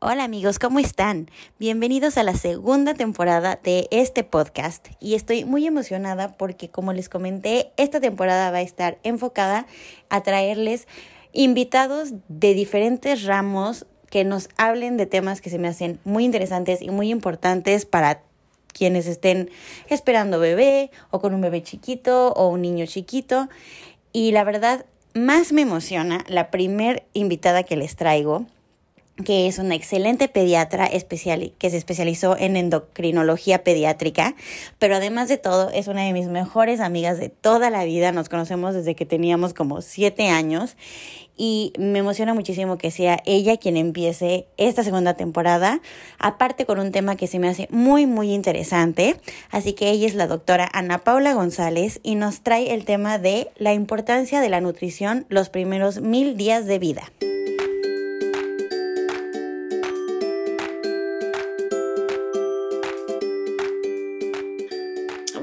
Hola amigos, ¿cómo están? Bienvenidos a la segunda temporada de este podcast y estoy muy emocionada porque como les comenté, esta temporada va a estar enfocada a traerles invitados de diferentes ramos que nos hablen de temas que se me hacen muy interesantes y muy importantes para quienes estén esperando bebé o con un bebé chiquito o un niño chiquito. Y la verdad, más me emociona la primer invitada que les traigo que es una excelente pediatra especial, que se especializó en endocrinología pediátrica, pero además de todo es una de mis mejores amigas de toda la vida, nos conocemos desde que teníamos como siete años y me emociona muchísimo que sea ella quien empiece esta segunda temporada, aparte con un tema que se me hace muy muy interesante, así que ella es la doctora Ana Paula González y nos trae el tema de la importancia de la nutrición los primeros mil días de vida.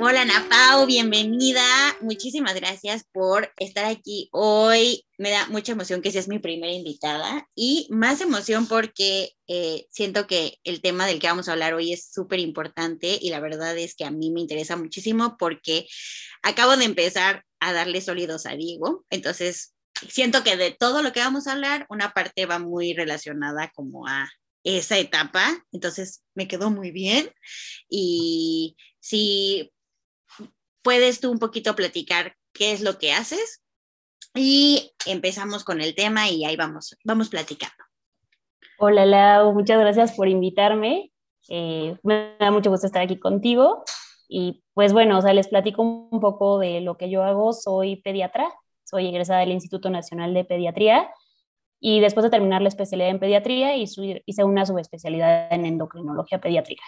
Hola Ana bienvenida. Muchísimas gracias por estar aquí hoy. Me da mucha emoción que seas mi primera invitada y más emoción porque eh, siento que el tema del que vamos a hablar hoy es súper importante y la verdad es que a mí me interesa muchísimo porque acabo de empezar a darle sólidos a Diego. Entonces, siento que de todo lo que vamos a hablar, una parte va muy relacionada como a esa etapa. Entonces, me quedó muy bien. Y si puedes tú un poquito platicar qué es lo que haces y empezamos con el tema y ahí vamos, vamos platicando. Hola Lau, muchas gracias por invitarme. Eh, me da mucho gusto estar aquí contigo. Y pues bueno, o sea, les platico un poco de lo que yo hago. Soy pediatra, soy egresada del Instituto Nacional de Pediatría y después de terminar la especialidad en pediatría hice una subespecialidad en endocrinología pediátrica.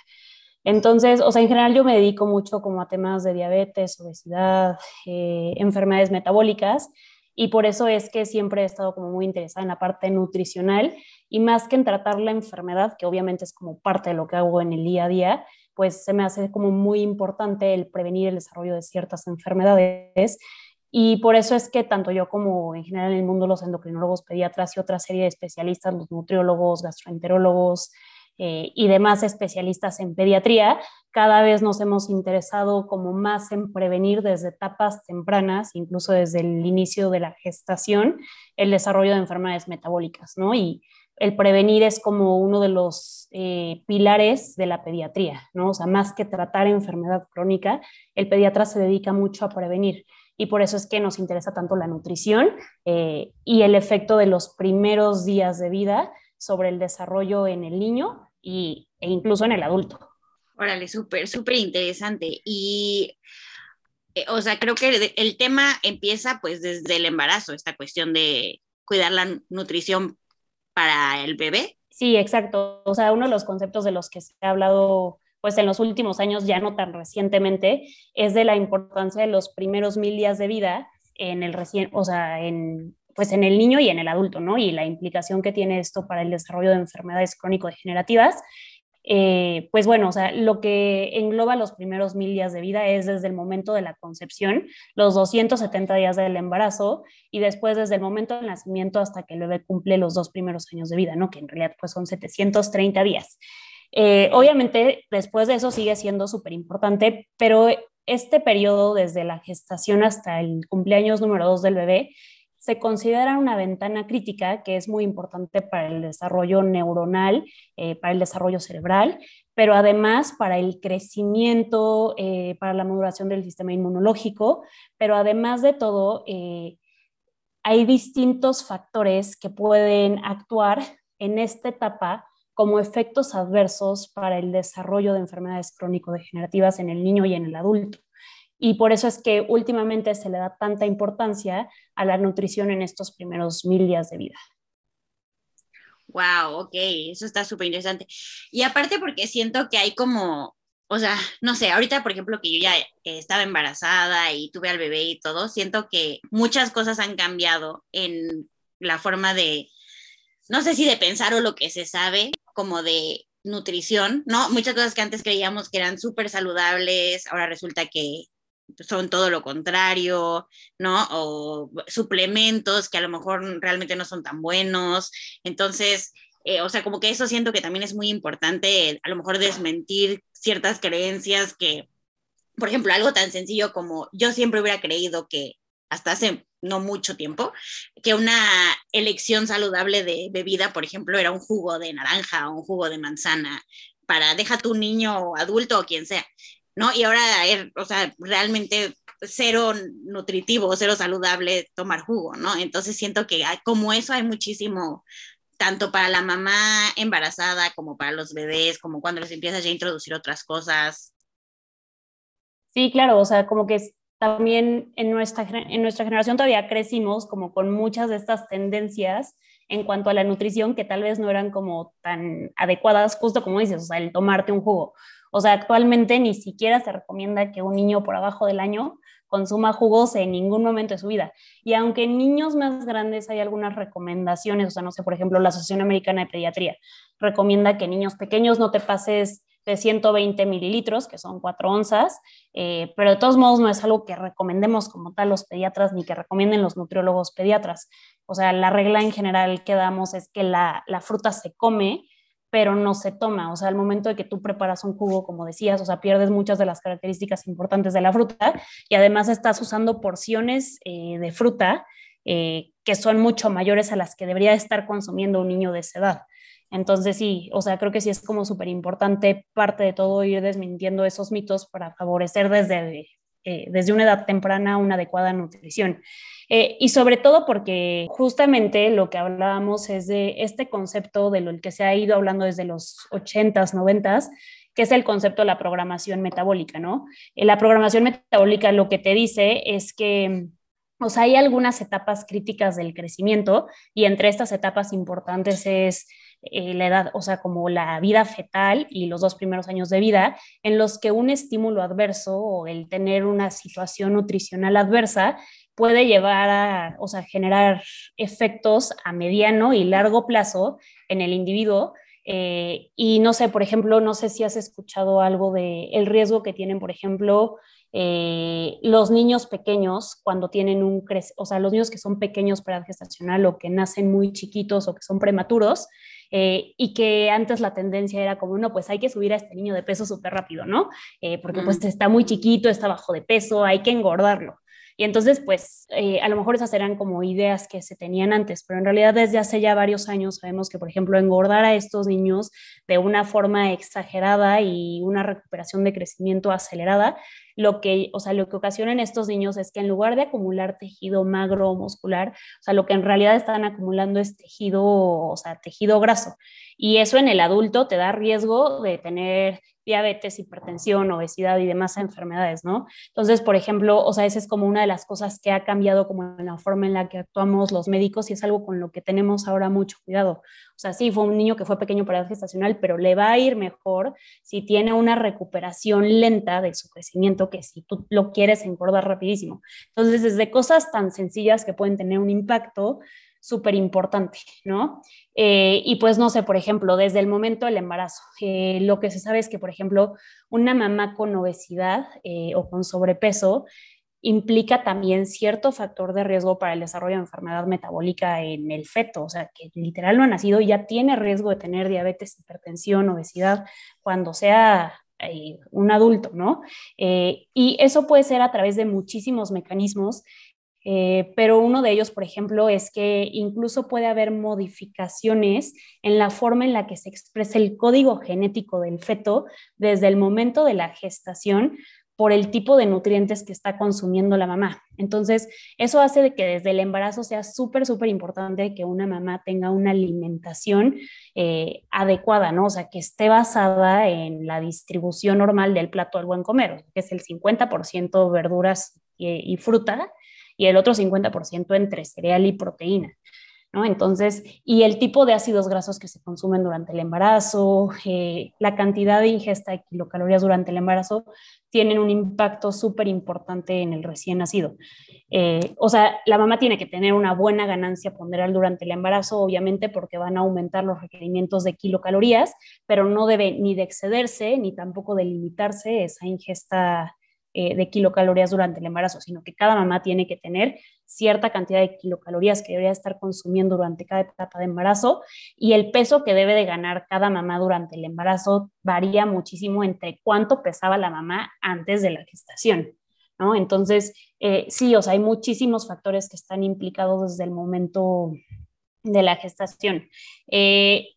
Entonces, o sea, en general yo me dedico mucho como a temas de diabetes, obesidad, eh, enfermedades metabólicas y por eso es que siempre he estado como muy interesada en la parte nutricional y más que en tratar la enfermedad, que obviamente es como parte de lo que hago en el día a día, pues se me hace como muy importante el prevenir el desarrollo de ciertas enfermedades y por eso es que tanto yo como en general en el mundo los endocrinólogos, pediatras y otra serie de especialistas, los nutriólogos, gastroenterólogos, eh, y demás especialistas en pediatría, cada vez nos hemos interesado como más en prevenir desde etapas tempranas, incluso desde el inicio de la gestación, el desarrollo de enfermedades metabólicas, ¿no? Y el prevenir es como uno de los eh, pilares de la pediatría, ¿no? O sea, más que tratar enfermedad crónica, el pediatra se dedica mucho a prevenir y por eso es que nos interesa tanto la nutrición eh, y el efecto de los primeros días de vida sobre el desarrollo en el niño y, e incluso en el adulto. Órale, súper, súper interesante. Y, eh, o sea, creo que el, tema empieza pues desde el embarazo, esta cuestión de cuidar la nutrición para el bebé. Sí, exacto. O sea, uno de los conceptos de los que se ha hablado pues en los últimos años, ya no tan recientemente, es de la importancia de los primeros mil días de vida en el recién, o sea, en pues en el niño y en el adulto, ¿no? Y la implicación que tiene esto para el desarrollo de enfermedades crónico-degenerativas. Eh, pues bueno, o sea, lo que engloba los primeros mil días de vida es desde el momento de la concepción, los 270 días del embarazo y después desde el momento del nacimiento hasta que el bebé cumple los dos primeros años de vida, ¿no? Que en realidad pues son 730 días. Eh, obviamente después de eso sigue siendo súper importante, pero este periodo desde la gestación hasta el cumpleaños número dos del bebé se considera una ventana crítica que es muy importante para el desarrollo neuronal, eh, para el desarrollo cerebral, pero además para el crecimiento, eh, para la maduración del sistema inmunológico, pero además de todo, eh, hay distintos factores que pueden actuar en esta etapa como efectos adversos para el desarrollo de enfermedades crónico-degenerativas en el niño y en el adulto. Y por eso es que últimamente se le da tanta importancia a la nutrición en estos primeros mil días de vida. Wow, ok, eso está súper interesante. Y aparte porque siento que hay como, o sea, no sé, ahorita por ejemplo que yo ya estaba embarazada y tuve al bebé y todo, siento que muchas cosas han cambiado en la forma de, no sé si de pensar o lo que se sabe, como de nutrición, ¿no? Muchas cosas que antes creíamos que eran súper saludables, ahora resulta que son todo lo contrario, ¿no? O suplementos que a lo mejor realmente no son tan buenos. Entonces, Eh, o sea, como que eso siento que también es muy importante, a lo mejor desmentir ciertas creencias que, por ejemplo, algo tan sencillo como yo siempre hubiera creído que hasta hace no mucho tiempo, que una elección saludable de bebida, por ejemplo, era un jugo de naranja o un jugo de manzana para deja tu niño adulto o quien sea, ¿no? Y ahora, o sea, realmente cero nutritivo, cero saludable tomar jugo, ¿no? Entonces siento que como eso hay muchísimo, tanto para la mamá embarazada como para los bebés, como cuando les empiezas a introducir otras cosas. Sí, claro, o sea, como que también en nuestra, en nuestra generación todavía crecimos como con muchas de estas tendencias en cuanto a la nutrición que tal vez no eran como tan adecuadas, justo como dices, o sea, el tomarte un jugo. O sea, actualmente ni siquiera se recomienda que un niño por abajo del año consuma jugos en ningún momento de su vida. Y aunque en niños más grandes hay algunas recomendaciones, o sea, no sé, por ejemplo, la Asociación Americana de Pediatría recomienda que niños pequeños no te pases de 120 mililitros, que son 4 onzas, eh, pero de todos modos no es algo que recomendemos como tal los pediatras ni que recomienden los nutriólogos pediatras. O sea, la regla en general que damos es que la fruta se come, pero no se toma. O sea, al momento de que tú preparas un jugo, como decías, o sea, pierdes muchas de las características importantes de la fruta y además estás usando porciones eh, de fruta eh, que son mucho mayores a las que debería estar consumiendo un niño de esa edad. Entonces sí, o sea, creo que sí es como súper importante parte de todo ir desmintiendo esos mitos para favorecer desde, eh, desde una edad temprana una adecuada nutrición. Eh, y sobre todo porque justamente lo que hablábamos es de este concepto de lo que se ha ido hablando desde los 80s, 90s, que es el concepto de la programación metabólica, ¿no? Eh, la programación metabólica lo que te dice es que o sea, hay algunas etapas críticas del crecimiento y entre estas etapas importantes es eh, la edad, o sea, como la vida fetal y los dos primeros años de vida, en los que un estímulo adverso o el tener una situación nutricional adversa puede llevar a, o sea, generar efectos a mediano y largo plazo en el individuo. Eh, y no sé, por ejemplo, no sé si has escuchado algo de el riesgo que tienen, por ejemplo, eh, los niños pequeños cuando tienen un, o sea, los niños que son pequeños para gestacional o que nacen muy chiquitos o que son prematuros, eh, y que antes la tendencia era como, no, pues hay que subir a este niño de peso súper rápido, ¿no? Eh, porque pues está muy chiquito, está bajo de peso, hay que engordarlo. Y entonces, pues, eh, a lo mejor esas eran como ideas que se tenían antes, pero en realidad desde hace ya varios años sabemos que, por ejemplo, engordar a estos niños de una forma exagerada y una recuperación de crecimiento acelerada, lo que, o sea, lo que ocasiona en estos niños es que en lugar de acumular tejido magro o muscular, o sea, lo que en realidad están acumulando es tejido, o sea, tejido graso. Y eso en el adulto te da riesgo de tener diabetes, hipertensión, obesidad y demás enfermedades, ¿no? Entonces, por ejemplo, o sea, esa es como una de las cosas que ha cambiado como en la forma en la que actuamos los médicos y es algo con lo que tenemos ahora mucho cuidado. O sea, sí, fue un niño que fue pequeño para edad gestacional, pero le va a ir mejor si tiene una recuperación lenta de su crecimiento que si tú lo quieres engordar rapidísimo. Entonces, desde cosas tan sencillas que pueden tener un impacto, súper importante, ¿no? Eh, y pues no sé, por ejemplo, desde el momento del embarazo, eh, lo que se sabe es que, por ejemplo, una mamá con obesidad eh, o con sobrepeso implica también cierto factor de riesgo para el desarrollo de enfermedad metabólica en el feto, o sea, que literal no ha nacido y ya tiene riesgo de tener diabetes, hipertensión, obesidad cuando sea un adulto, ¿no? y eso puede ser a través de muchísimos mecanismos eh, pero uno de ellos, por ejemplo, es que incluso puede haber modificaciones en la forma en la que se expresa el código genético del feto desde el momento de la gestación por el tipo de nutrientes que está consumiendo la mamá. Entonces, eso hace que desde el embarazo sea súper, súper importante que una mamá tenga una alimentación eh, adecuada, ¿no? O sea, que esté basada en la distribución normal del plato al buen comer, que es el 50% verduras y, y fruta y el otro 50% entre cereal y proteína. ¿No? Entonces, y el tipo de ácidos grasos que se consumen durante el embarazo, eh, la cantidad de ingesta de kilocalorías durante el embarazo, tienen un impacto súper importante en el recién nacido. Eh, o sea, la mamá tiene que tener una buena ganancia ponderal durante el embarazo, obviamente, porque van a aumentar los requerimientos de kilocalorías, pero no debe ni de excederse ni tampoco de limitarse esa ingesta eh, de kilocalorías durante el embarazo, sino que cada mamá tiene que tener cierta cantidad de kilocalorías que debería estar consumiendo durante cada etapa de embarazo y el peso que debe de ganar cada mamá durante el embarazo varía muchísimo entre cuánto pesaba la mamá antes de la gestación. ¿no? Entonces, eh, sí, o hay muchísimos factores que están implicados desde el momento de la gestación. Eh,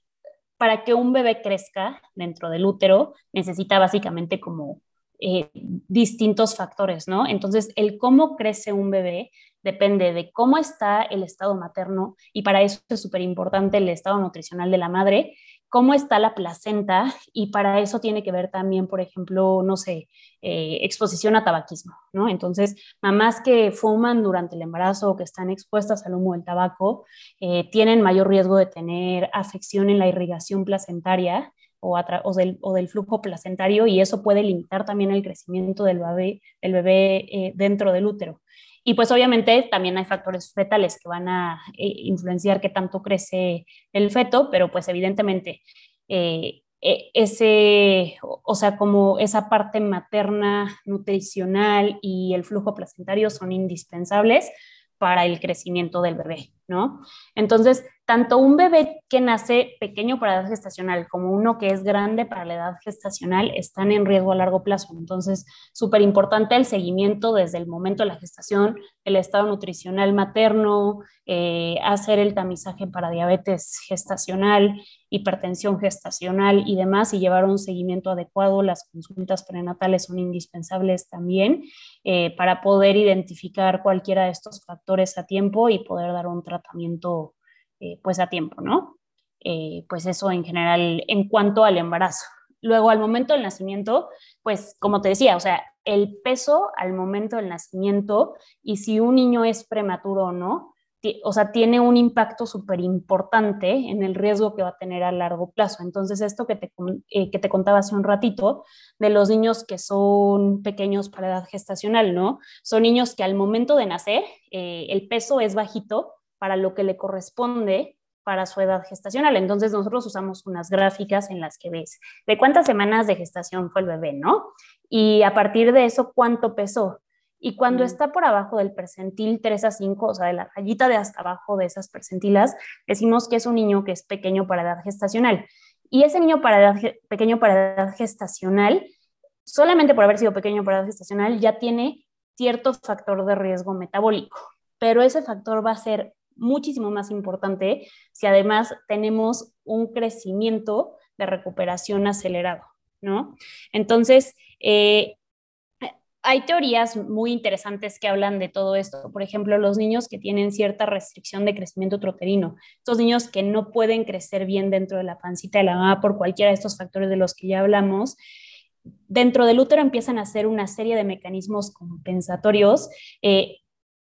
para que un bebé crezca dentro del útero, necesita básicamente como eh, distintos factores, ¿no? Entonces, el cómo crece un bebé depende de cómo está el estado materno y para eso es súper importante el estado nutricional de la madre cómo está la placenta y para eso tiene que ver también, por ejemplo, no sé, eh, exposición a tabaquismo, ¿no? Entonces, mamás que fuman durante el embarazo o que están expuestas al humo del tabaco eh, tienen mayor riesgo de tener afección en la irrigación placentaria o, o, del, flujo placentario y eso puede limitar también el crecimiento del bebé, eh, dentro del útero. Y pues obviamente también hay factores fetales que van a eh, influenciar qué tanto crece el feto, pero pues evidentemente eh, e, ese, o sea, como esa parte materna, nutricional y el flujo placentario son indispensables para el crecimiento del bebé, ¿no? Entonces, tanto un bebé que nace pequeño para la edad gestacional como uno que es grande para la edad gestacional están en riesgo a largo plazo. Entonces, súper importante el seguimiento desde el momento de la gestación, el estado nutricional materno, eh, hacer el tamizaje para diabetes gestacional, hipertensión gestacional y demás, y llevar un seguimiento adecuado. Las consultas prenatales son indispensables también eh, para poder identificar cualquiera de estos factores a tiempo y poder dar un tratamiento eh, pues a tiempo, ¿no? Eh, pues eso en general en cuanto al embarazo. Luego al momento del nacimiento, pues como te decía, o sea, el peso al momento del nacimiento y si un niño es prematuro o no, o sea, tiene un impacto súper importante en el riesgo que va a tener a largo plazo. Entonces, esto que te, eh, que te contaba hace un ratito, de los niños que son pequeños para edad gestacional, ¿no? Son niños que al momento de nacer, el peso es bajito, para lo que le corresponde para su edad gestacional. Entonces nosotros usamos unas gráficas en las que ves de cuántas semanas de gestación fue el bebé, ¿no? Y a partir de eso, cuánto pesó. Y cuando está por abajo del percentil 3 a 5, o sea, de la rayita de hasta abajo de esas percentilas, decimos que es un niño que es pequeño para edad gestacional. Y ese niño para edad, pequeño para edad gestacional, solamente por haber sido pequeño para edad gestacional, ya tiene cierto factor de riesgo metabólico. Pero ese factor va a ser muchísimo más importante si además tenemos un crecimiento de recuperación acelerado, ¿no? Entonces, eh, hay teorías muy interesantes que hablan de todo esto. Por ejemplo, los niños que tienen cierta restricción de crecimiento troterino, estos niños que no pueden crecer bien dentro de la pancita de la mamá por cualquiera de estos factores de los que ya hablamos, dentro del útero empiezan a hacer una serie de mecanismos compensatorios eh,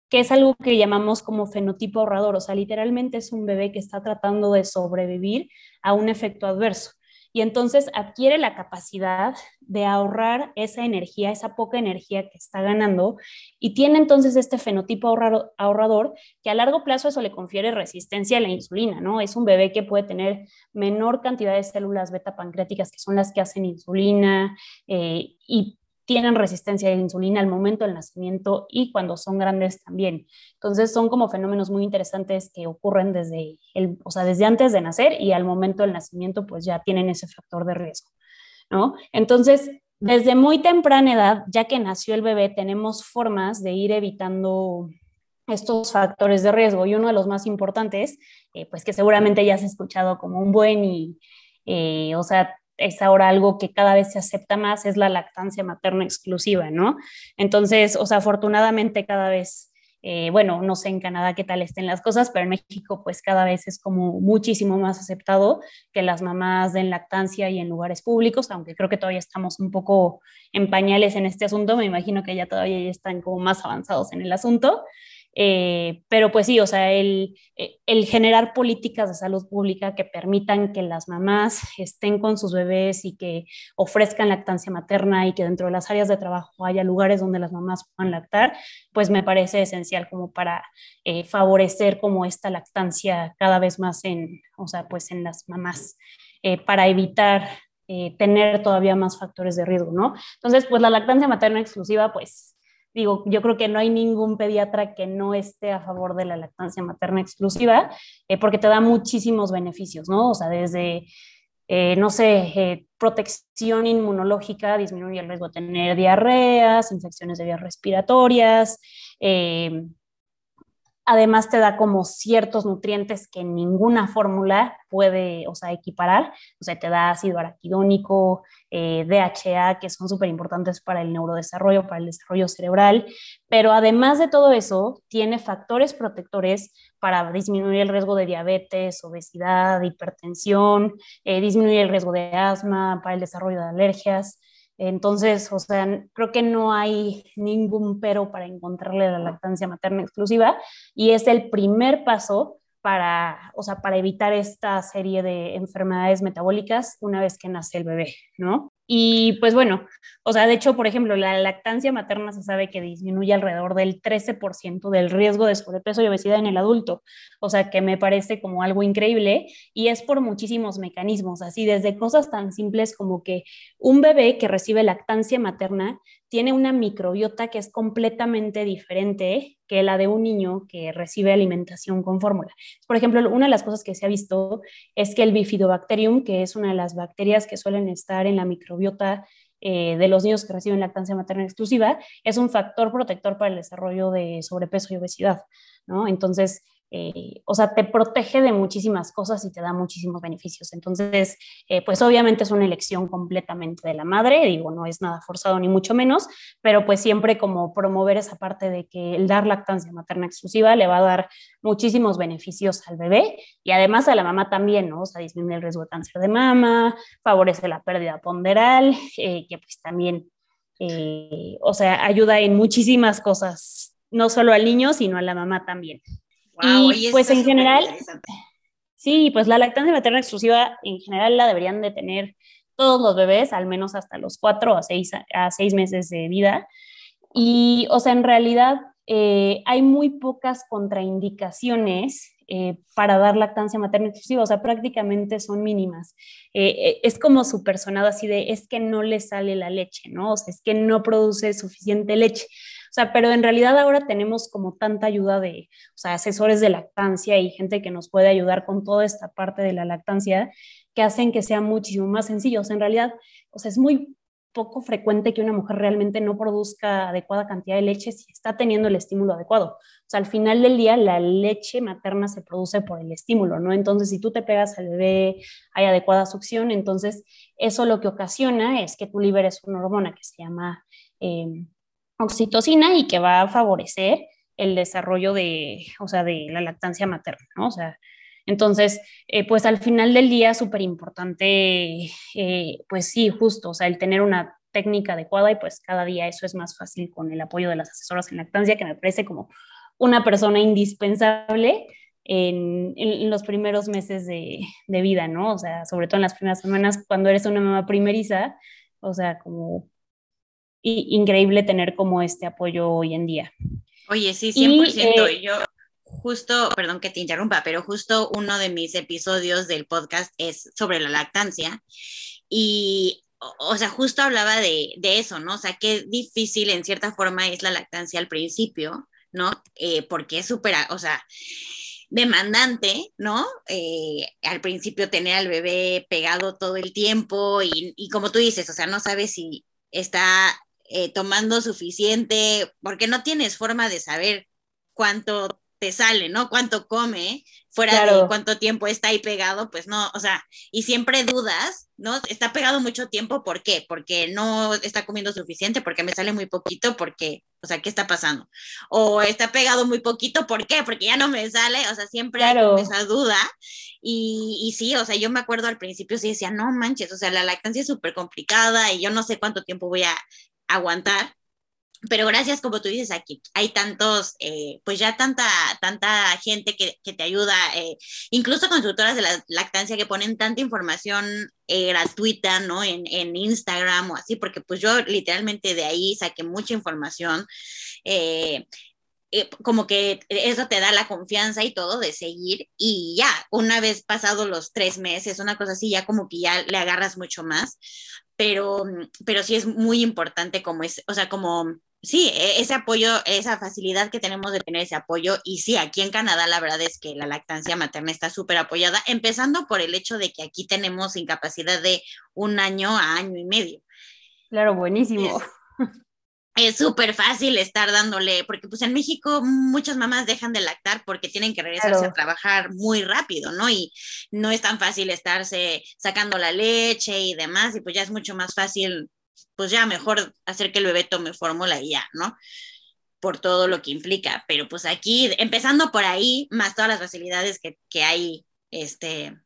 que es algo que llamamos como fenotipo ahorrador, o sea, literalmente es un bebé que está tratando de sobrevivir a un efecto adverso. Y entonces adquiere la capacidad de ahorrar esa energía, esa poca energía que está ganando, y tiene entonces este fenotipo ahorrador que a largo plazo eso le confiere resistencia a la insulina, ¿no? Es un bebé que puede tener menor cantidad de células beta pancreáticas, que son las que hacen insulina, eh, y tienen resistencia a la insulina al momento del nacimiento y cuando son grandes también. Entonces son como fenómenos muy interesantes que ocurren desde, el, o sea, desde antes de nacer y al momento del nacimiento pues ya tienen ese factor de riesgo, ¿no? Entonces, desde muy temprana edad, ya que nació el bebé, tenemos formas de ir evitando estos factores de riesgo y uno de los más importantes, eh, pues que seguramente ya has escuchado como un buen y, eh, o sea, es ahora algo que cada vez se acepta más, es la lactancia materna exclusiva, ¿no? Entonces, o sea, afortunadamente cada vez, eh, bueno, no sé en Canadá qué tal estén las cosas, pero en México pues cada vez es como muchísimo más aceptado que las mamás den lactancia y en lugares públicos, aunque creo que todavía estamos un poco en pañales en este asunto, me imagino que ya todavía están como más avanzados en el asunto, eh, pero pues sí, o sea, el, eh, el, generar políticas de salud pública que permitan que las mamás estén con sus bebés y que ofrezcan lactancia materna y que dentro de las áreas de trabajo haya lugares donde las mamás puedan lactar, pues me parece esencial como para eh, favorecer como esta lactancia cada vez más en, o sea, pues en las mamás, para evitar eh, tener todavía más factores de riesgo, ¿no? Entonces, pues la lactancia materna exclusiva, pues digo, yo creo que no hay ningún pediatra que no esté a favor de la lactancia materna exclusiva, eh, porque te da muchísimos beneficios, ¿no? O sea, desde, eh, no sé, protección inmunológica, disminuye el riesgo de tener diarreas, infecciones de vías respiratorias, Además te da como ciertos nutrientes que ninguna fórmula puede, o sea, equiparar. O sea, te da ácido araquidónico, eh, DHA, que son súper importantes para el neurodesarrollo, para el desarrollo cerebral. Pero además de todo eso, tiene factores protectores para disminuir el riesgo de diabetes, obesidad, hipertensión, eh, disminuir el riesgo de asma, para el desarrollo de alergias. Entonces, o sea, creo que no hay ningún pero para encontrarle la lactancia materna exclusiva y es el primer paso para, o sea, para evitar esta serie de enfermedades metabólicas una vez que nace el bebé, ¿no? Y pues bueno, o sea, de hecho, por ejemplo, la lactancia materna se sabe que disminuye alrededor del 13% del riesgo de sobrepeso y obesidad en el adulto, o sea, que me parece como algo increíble y es por muchísimos mecanismos, así desde cosas tan simples como que un bebé que recibe lactancia materna tiene una microbiota que es completamente diferente que la de un niño que recibe alimentación con fórmula. Por ejemplo, una de las cosas que se ha visto es que el bifidobacterium, que es una de las bacterias que suelen estar en la microbiota eh, de los niños que reciben lactancia materna exclusiva, es un factor protector para el desarrollo de sobrepeso y obesidad, ¿no? Entonces, eh, o sea, te protege de muchísimas cosas y te da muchísimos beneficios. Entonces, eh, pues obviamente es una elección completamente de la madre, digo, no es nada forzado ni mucho menos, pero pues siempre como promover esa parte de que el dar lactancia materna exclusiva le va a dar muchísimos beneficios al bebé y además a la mamá también, ¿no? O sea, disminuye el riesgo de cáncer de mama, favorece la pérdida ponderal, eh, que pues también, o sea, ayuda en muchísimas cosas, no solo al niño, sino a la mamá también y pues en general, sí, pues la lactancia materna exclusiva en general la deberían de tener todos los bebés, al menos hasta los cuatro a seis, a seis meses de vida. Y, o sea, en realidad eh, hay muy pocas contraindicaciones eh, para dar lactancia materna exclusiva, o sea, prácticamente son mínimas. Eh, es como su personado así de, es que no le sale la leche, ¿no? O sea, es que no produce suficiente leche. Sea, pero en realidad ahora tenemos como tanta ayuda de, asesores de lactancia y gente que nos puede ayudar con toda esta parte de la lactancia que hacen que sea muchísimo más sencillo. O sea, en realidad, o sea, es muy poco frecuente que una mujer realmente no produzca adecuada cantidad de leche si está teniendo el estímulo adecuado. O sea, al final del día la leche materna se produce por el estímulo, ¿no? Entonces, si tú te pegas al bebé, hay adecuada succión, entonces eso lo que ocasiona es que tú liberes una hormona que se llama eh, oxitocina y que va a favorecer el desarrollo de, o sea, de la lactancia materna, ¿no? O sea, entonces, eh, pues al final del día, súper importante, eh, pues sí, justo, o sea, el tener una técnica adecuada y pues cada día eso es más fácil con el apoyo de las asesoras en lactancia, que me parece como una persona indispensable en, en los primeros meses de, de, vida, ¿no? O sea, sobre todo en las primeras semanas, cuando eres una mamá primeriza, o sea, como increíble tener como este apoyo hoy en día. Oye, sí, 100%. Eh, yo justo, perdón que te interrumpa, pero justo uno de mis episodios del podcast es sobre la lactancia y, o, sea, justo hablaba de, de, eso, ¿no? O sea, qué difícil en cierta forma es la lactancia al principio, ¿no? Eh, porque es súper, o sea, demandante, ¿no? Eh, al principio tener al bebé pegado todo el tiempo y, y, como tú dices, o sea, no sabes si está eh, tomando suficiente, porque no tienes forma de saber cuánto te sale, ¿no? Cuánto come, fuera de cuánto tiempo está ahí pegado, pues no, o sea, y siempre dudas, ¿no? Está pegado mucho tiempo, ¿por qué? Porque no está comiendo suficiente, porque me sale muy poquito, porque, o sea, ¿qué está pasando? O está pegado muy poquito, ¿por qué? Porque ya no me sale, o sea, siempre hay esa duda. Y, y, sí, o sea, yo me acuerdo al principio sí decía, no manches, o sea, la lactancia es súper complicada y yo no sé cuánto tiempo voy a aguantar. Pero gracias, como tú dices aquí, hay tantos, eh, pues ya tanta, tanta gente que, que te ayuda, eh, incluso consultoras de la lactancia que ponen tanta información eh, gratuita, ¿no? En, en, Instagram o así, porque pues yo literalmente de ahí saqué mucha información. como que eso te da la confianza y todo de seguir y ya, una vez pasados los tres meses, una cosa así, ya como que ya le agarras mucho más, pero, pero sí es muy importante como es, o sea, como, sí, e, ese apoyo, esa facilidad que tenemos de tener ese apoyo y sí, aquí en Canadá la verdad es que la lactancia materna está súper apoyada, empezando por el hecho de que aquí tenemos incapacidad de un año a año y medio. Claro, buenísimo es súper fácil estar dándole, porque pues en México muchas mamás dejan de lactar porque tienen que regresarse a trabajar muy rápido, ¿no? Y no es tan fácil estarse sacando la leche y demás, y pues ya es mucho más fácil, pues ya mejor hacer que el bebé tome fórmula y ya, ¿no? Por todo lo que implica, pero pues aquí, empezando por ahí, más todas las facilidades que, que hay, este,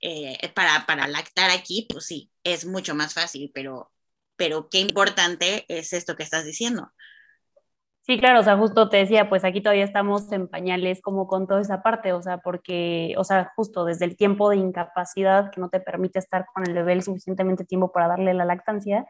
eh, para, para lactar aquí, pues sí, es mucho más fácil, pero pero qué importante es esto que estás diciendo. Sí, claro, o sea, justo te decía, pues aquí todavía estamos en pañales como con toda esa parte, o sea, porque, o sea, justo desde el tiempo de incapacidad que no te permite estar con el bebé suficientemente tiempo para darle la lactancia.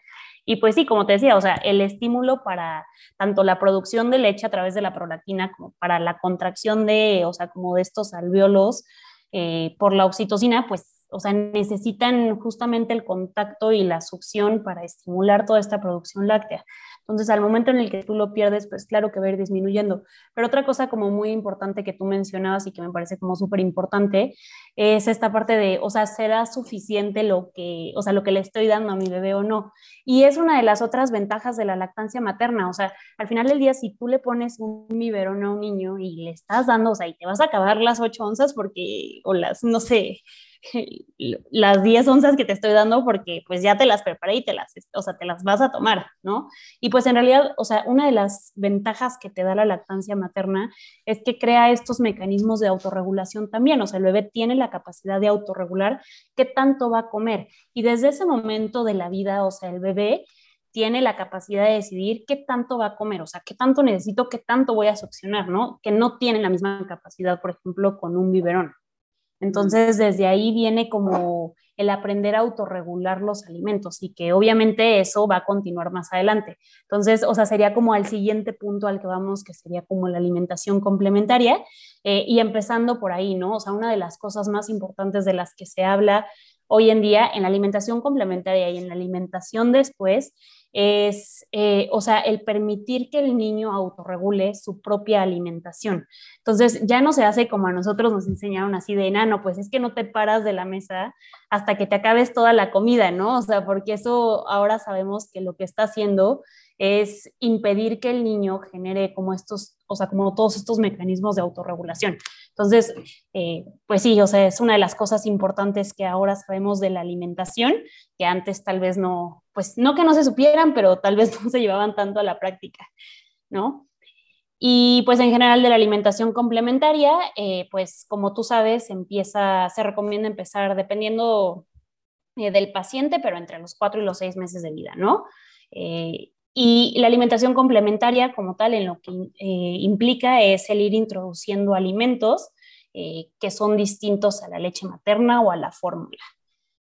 Y pues sí, como te decía, o sea, el estímulo para tanto la producción de leche a través de la prolactina como para la contracción de, o sea, como de estos alveolos eh, por la oxitocina, pues o sea, necesitan justamente el contacto y la succión para estimular toda esta producción láctea. Entonces, al momento en el que tú lo pierdes, pues claro que va a ir disminuyendo. Pero otra cosa como muy importante que tú mencionabas y que me parece como súper importante es esta parte de, o sea, ¿será suficiente lo que, o sea, lo que le estoy dando a mi bebé o no? Y es una de las otras ventajas de la lactancia materna. O sea, al final del día, si tú le pones un biberón a un niño y le estás dando, o sea, y te vas a acabar las ocho onzas porque, o las, no sé, las 10 onzas que te estoy dando porque pues ya te las preparé y te las, o sea, te las vas a tomar, ¿no? Y pues en realidad, o sea, una de las ventajas que te da la lactancia materna es que crea estos mecanismos de autorregulación también, o sea, el bebé tiene la capacidad de autorregular qué tanto va a comer y desde ese momento de la vida, o sea, el bebé tiene la capacidad de decidir qué tanto va a comer, o sea, qué tanto necesito, qué tanto voy a succionar, ¿no? Que no tiene la misma capacidad, por ejemplo, con un biberón. Entonces, desde ahí viene como el aprender a autorregular los alimentos y que obviamente eso va a continuar más adelante. Entonces, o sea, sería como al siguiente punto al que vamos, que sería como la alimentación complementaria eh, y empezando por ahí, ¿no? O sea, una de las cosas más importantes de las que se habla hoy en día en la alimentación complementaria y en la alimentación después es, eh, o sea, el permitir que el niño autorregule su propia alimentación. Entonces, ya no se hace como a nosotros nos enseñaron así de enano, pues es que no te paras de la mesa hasta que te acabes toda la comida, ¿no? O sea, porque eso ahora sabemos que lo que está haciendo es impedir que el niño genere como estos, o sea, como todos estos mecanismos de autorregulación. Entonces, eh, pues sí, o sea, es una de las cosas importantes que ahora sabemos de la alimentación, que antes tal vez no, pues no que no se supieran, pero tal vez no se llevaban tanto a la práctica, ¿no? Y pues en general de la alimentación complementaria, eh, pues como tú sabes, empieza, se recomienda empezar dependiendo eh, del paciente, pero entre los cuatro y los seis meses de vida, ¿no? Y la alimentación complementaria como tal en lo que eh, implica es el ir introduciendo alimentos eh, que son distintos a la leche materna o a la fórmula,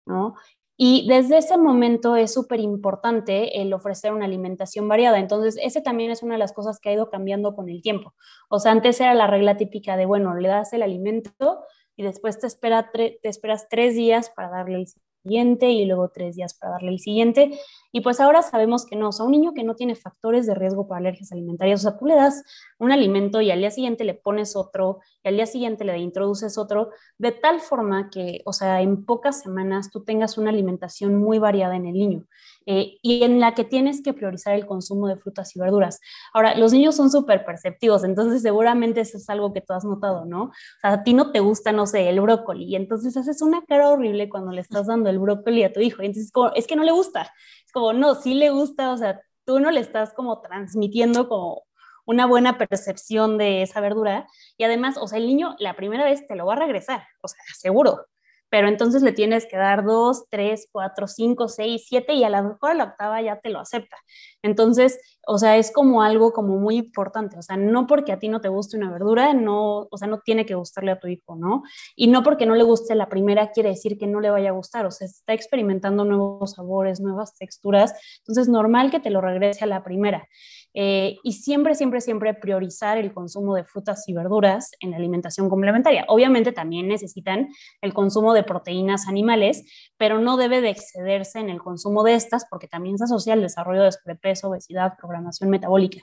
¿no? Y desde ese momento es súper importante el ofrecer una alimentación variada. Entonces, ese también es una de las cosas que ha ido cambiando con el tiempo. O sea, antes era la regla típica de, bueno, le das el alimento y después te, espera te esperas tres días para darle el siguiente y luego tres días para darle el siguiente. Y pues ahora sabemos que no, o sea, un niño que no tiene factores de riesgo para alergias alimentarias, o sea, tú le das un alimento y al día siguiente le pones otro y al día siguiente le introduces otro, de tal forma que, o sea, en pocas semanas tú tengas una alimentación muy variada en el niño. Eh, y en la que tienes que priorizar el consumo de frutas y verduras. Ahora, los niños son súper perceptivos, entonces seguramente eso es algo que tú has notado, ¿no? O sea, a ti no te gusta, no sé, el brócoli, y entonces haces una cara horrible cuando le estás dando el brócoli a tu hijo, y entonces es que no le gusta, es como, no, sí le gusta, o sea, tú no le estás como transmitiendo como una buena percepción de esa verdura y además, o sea, el niño la primera vez te lo va a regresar, o sea, seguro, pero entonces le tienes que dar dos, tres, cuatro, cinco, seis, siete y a lo mejor la octava ya te lo acepta. Entonces, o sea, es como algo como muy importante, o sea, no porque a ti no te guste una verdura, no, o sea, no tiene que gustarle a tu hijo, ¿no? Y no porque no le guste la primera quiere decir que no le vaya a gustar, o sea, está experimentando nuevos sabores, nuevas texturas, entonces es normal que te lo regrese a la primera. Eh, y siempre, siempre, siempre priorizar el consumo de frutas y verduras en la alimentación complementaria. Obviamente también necesitan el consumo de proteínas animales, pero no debe de excederse en el consumo de estas porque también se asocia al desarrollo de sobrepeso, obesidad, programación metabólica.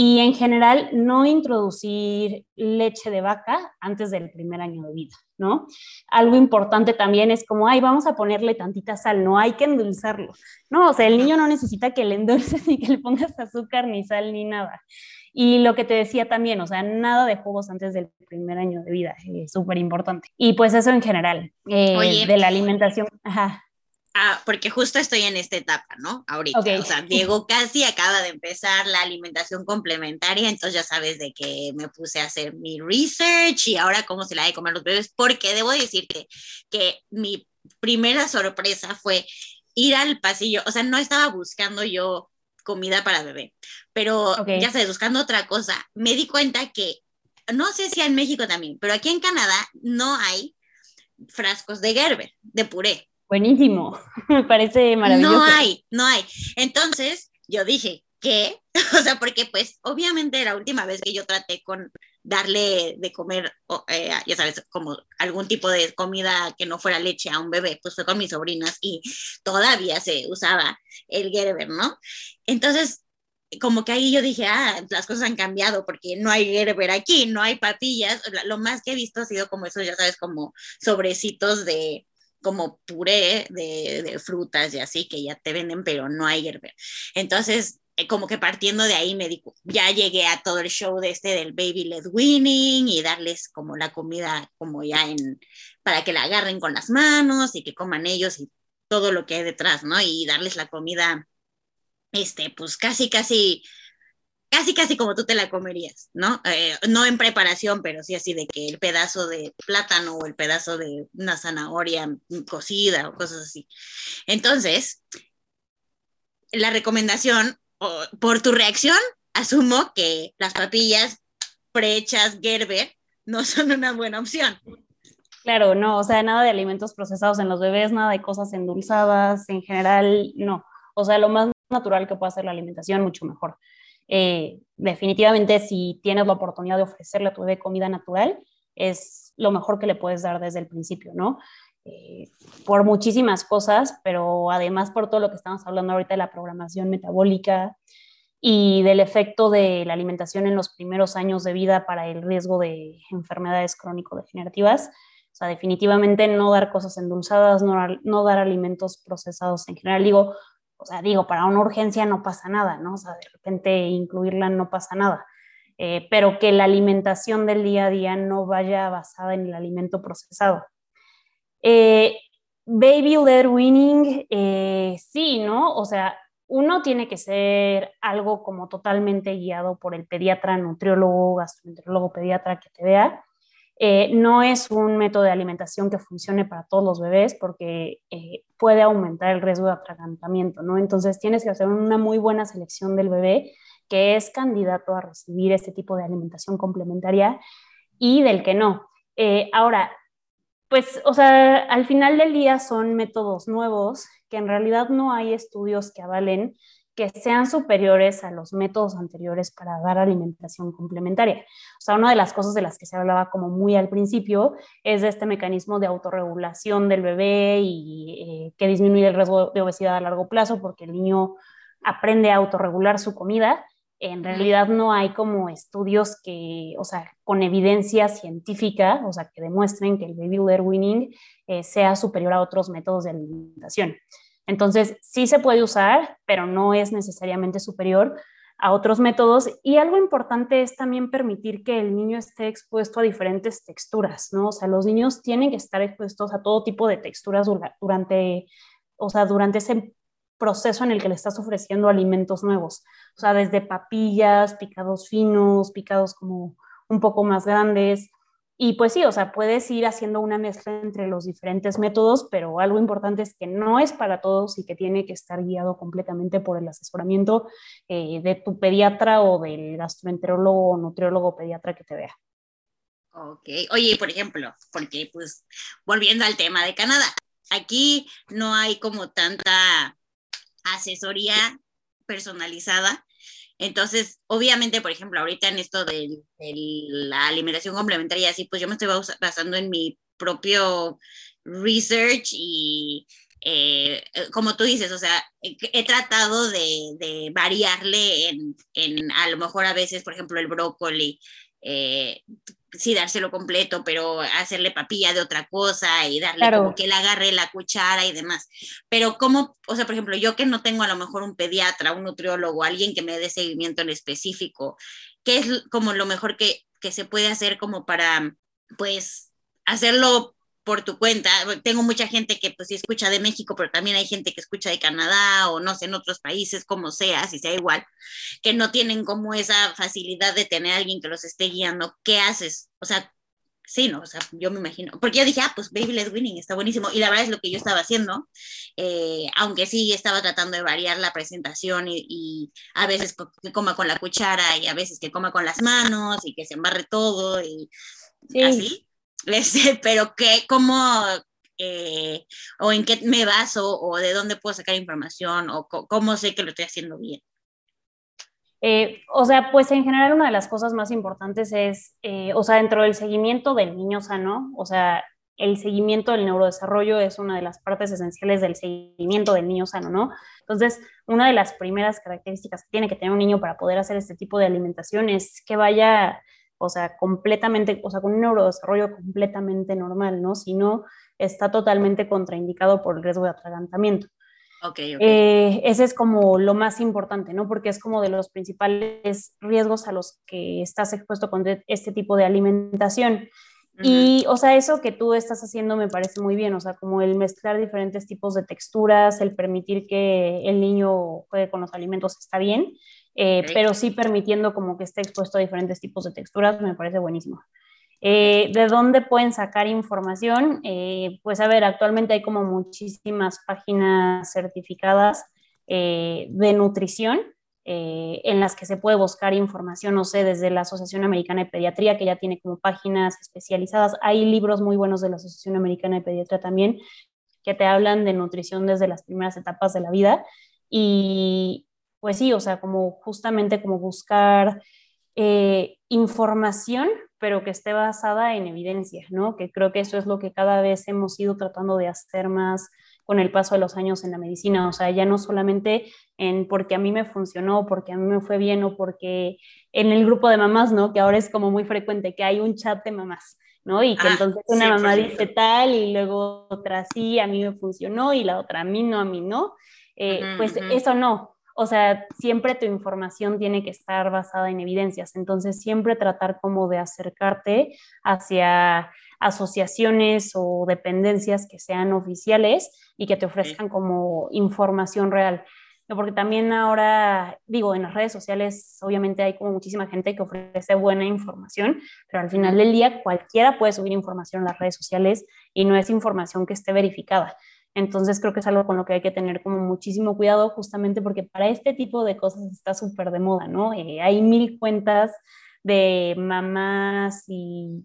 Y en general, no introducir leche de vaca antes del primer año de vida, ¿no? Algo importante también es como, ay, vamos a ponerle tantita sal, no hay que endulzarlo. No, o sea, el niño no necesita que le endulces ni que le pongas azúcar, ni sal, ni nada. Y lo que te decía también, o sea, nada de jugos antes del primer año de vida, es súper importante. Y pues eso en general, eh, de la alimentación. Ajá. Ah, porque justo estoy en esta etapa, ¿no? Ahorita. O sea, Diego casi acaba de empezar la alimentación complementaria, entonces ya sabes de que me puse a hacer mi research y ahora cómo se la de comer los bebés, porque debo decirte que mi primera sorpresa fue ir al pasillo, o sea, no estaba buscando yo comida para bebé, pero ya sabes, buscando otra cosa, me di cuenta que, no sé si en México también, pero aquí en Canadá no hay frascos de Gerber, de puré. Buenísimo, me parece maravilloso. No hay, no hay. Entonces, yo dije, ¿qué? o sea, porque pues obviamente la última vez que yo traté con darle de comer, eh, ya sabes, como algún tipo de comida que no fuera leche a un bebé, pues fue con mis sobrinas y todavía se usaba el Gerber, ¿no? Entonces, como que ahí yo dije, ah, las cosas han cambiado porque no hay Gerber aquí, no hay papillas. Lo más que he visto ha sido como esos, ya sabes, como sobrecitos de, como puré de, frutas y así que ya te venden, pero no hay Gerber. Entonces, eh, como que partiendo de ahí me dijo, ya llegué a todo el show de este del baby led winning y darles como la comida como ya en, para que la agarren con las manos y que coman ellos y todo lo que hay detrás, ¿no? Y darles la comida, este, pues casi, casi casi, casi como tú te la comerías, ¿no? Eh, no en preparación, pero sí así de que el pedazo de plátano o el pedazo de una zanahoria cocida o cosas así. Entonces, la recomendación, por tu reacción, asumo que las papillas prehechas Gerber no son una buena opción. Claro, no, o sea, nada de alimentos procesados en los bebés, nada de cosas endulzadas, en general, no. O sea, lo más natural que pueda ser la alimentación, mucho mejor. Eh, definitivamente si tienes la oportunidad de ofrecerle a tu bebé comida natural, es lo mejor que le puedes dar desde el principio, ¿no? Eh, por muchísimas cosas, pero además por todo lo que estamos hablando ahorita de la programación metabólica y del efecto de la alimentación en los primeros años de vida para el riesgo de enfermedades crónico-degenerativas. O sea, definitivamente no dar cosas endulzadas, no, no dar alimentos procesados en general. Digo, o sea, digo, para una urgencia no pasa nada, ¿no? O sea, de repente incluirla no pasa nada. Eh, pero que la alimentación del día a día no vaya basada en el alimento procesado. Eh, baby led winning, eh, sí, ¿no? O sea, uno tiene que ser algo como totalmente guiado por el pediatra, nutriólogo, gastroenterólogo, pediatra que te vea. Eh, no es un método de alimentación que funcione para todos los bebés porque eh, puede aumentar el riesgo de atragantamiento, ¿no? Entonces tienes que hacer una muy buena selección del bebé que es candidato a recibir este tipo de alimentación complementaria y del que no. Eh, ahora, pues, o sea, al final del día son métodos nuevos que en realidad no hay estudios que avalen que sean superiores a los métodos anteriores para dar alimentación complementaria. O sea, una de las cosas de las que se hablaba como muy al principio es de este mecanismo de autorregulación del bebé y eh, que disminuye el riesgo de obesidad a largo plazo porque el niño aprende a autorregular su comida. En realidad no hay como estudios que, o sea, con evidencia científica, o sea, que demuestren que el baby led weaning eh, sea superior a otros métodos de alimentación. Entonces, sí se puede usar, pero no es necesariamente superior a otros métodos. Y algo importante es también permitir que el niño esté expuesto a diferentes texturas, ¿no? O sea, los niños tienen que estar expuestos a todo tipo de texturas durante, o sea, durante ese proceso en el que le estás ofreciendo alimentos nuevos. O sea, desde papillas, picados finos, picados como un poco más grandes, y pues sí, o sea, puedes ir haciendo una mezcla entre los diferentes métodos, pero algo importante es que no es para todos y que tiene que estar guiado completamente por el asesoramiento eh, de tu pediatra o del gastroenterólogo o nutriólogo pediatra que te vea. Ok, oye, por ejemplo, porque pues volviendo al tema de Canadá, aquí no hay como tanta asesoría personalizada entonces, obviamente, por ejemplo, ahorita en esto de, la alimentación complementaria, así, pues yo me estoy basando en mi propio research y eh, como tú dices, o sea, he, tratado de, variarle en, en, a lo mejor a veces, por ejemplo, el brócoli, eh, sí dárselo completo, pero hacerle papilla de otra cosa y darle como que él agarre la cuchara y demás. Pero como, o sea, por ejemplo, yo que no tengo a lo mejor un pediatra, un nutriólogo, alguien que me dé seguimiento en específico, ¿qué es como lo mejor que, que se puede hacer como para, pues, hacerlo por tu cuenta. Tengo mucha gente que pues sí escucha de México, pero también hay gente que escucha de Canadá o no sé, en otros países, como sea, si sea igual, que no tienen como esa facilidad de tener a alguien que los esté guiando. ¿Qué haces? O sea, sí, ¿no? O sea, yo me imagino, porque yo dije, ah, pues Baby Led Winning está buenísimo, y la verdad es lo que yo estaba haciendo, eh, aunque sí estaba tratando de variar la presentación y, a veces que coma con la cuchara y a veces que coma con las manos y que se embarre todo y así, pero qué, cómo, eh, o en qué me baso, o de dónde puedo sacar información, o cómo sé que lo estoy haciendo bien. Eh, o sea, pues en general una de las cosas más importantes es, eh, o sea, dentro del seguimiento del niño sano, o sea, el seguimiento del neurodesarrollo es una de las partes esenciales del seguimiento del niño sano, ¿no? Entonces, una de las primeras características que tiene que tener un niño para poder hacer este tipo de alimentación es que vaya o sea, completamente, o sea, con un neurodesarrollo completamente normal, ¿no? Si no, está totalmente contraindicado por el riesgo de atragantamiento. Okay, eh, ese es como lo más importante, ¿no? Porque es como de los principales riesgos a los que estás expuesto con este tipo de alimentación. Y, o sea, eso que tú estás haciendo me parece muy bien, o sea, como el mezclar diferentes tipos de texturas, el permitir que el niño juegue con los alimentos está bien, eh, pero sí permitiendo como que esté expuesto a diferentes tipos de texturas, me parece buenísimo. Eh, ¿De dónde pueden sacar información? Eh, pues a ver, actualmente hay como muchísimas páginas certificadas de nutrición en las que se puede buscar información, no sé, desde la Asociación Americana de Pediatría, que ya tiene como páginas especializadas. Hay libros muy buenos de la Asociación Americana de Pediatría también que te hablan de nutrición desde las primeras etapas de la vida. Y, pues sí, o sea, como justamente como buscar eh, información, pero que esté basada en evidencia, ¿no? Que creo que eso es lo que cada vez hemos ido tratando de hacer más con el paso de los años en la medicina, o sea, ya no solamente en porque a mí me funcionó, porque a mí me fue bien o porque en el grupo de mamás, ¿no? Que ahora es como muy frecuente que hay un chat de mamás, ¿no? Y que ah, entonces una mamá dice tal y luego otra sí, a mí me funcionó y la otra a mí no, a mí no. Eh, pues eso no, o sea, siempre tu información tiene que estar basada en evidencias, entonces siempre tratar como de acercarte hacia asociaciones o dependencias que sean oficiales y que te ofrezcan como información real. Porque también ahora, digo, en las redes sociales obviamente hay como muchísima gente que ofrece buena información, pero al final del día cualquiera puede subir información en las redes sociales y no es información que esté verificada. Entonces creo que es algo con lo que hay que tener como muchísimo cuidado justamente porque para este tipo de cosas está súper de moda, ¿no? Eh, hay mil cuentas de mamás y,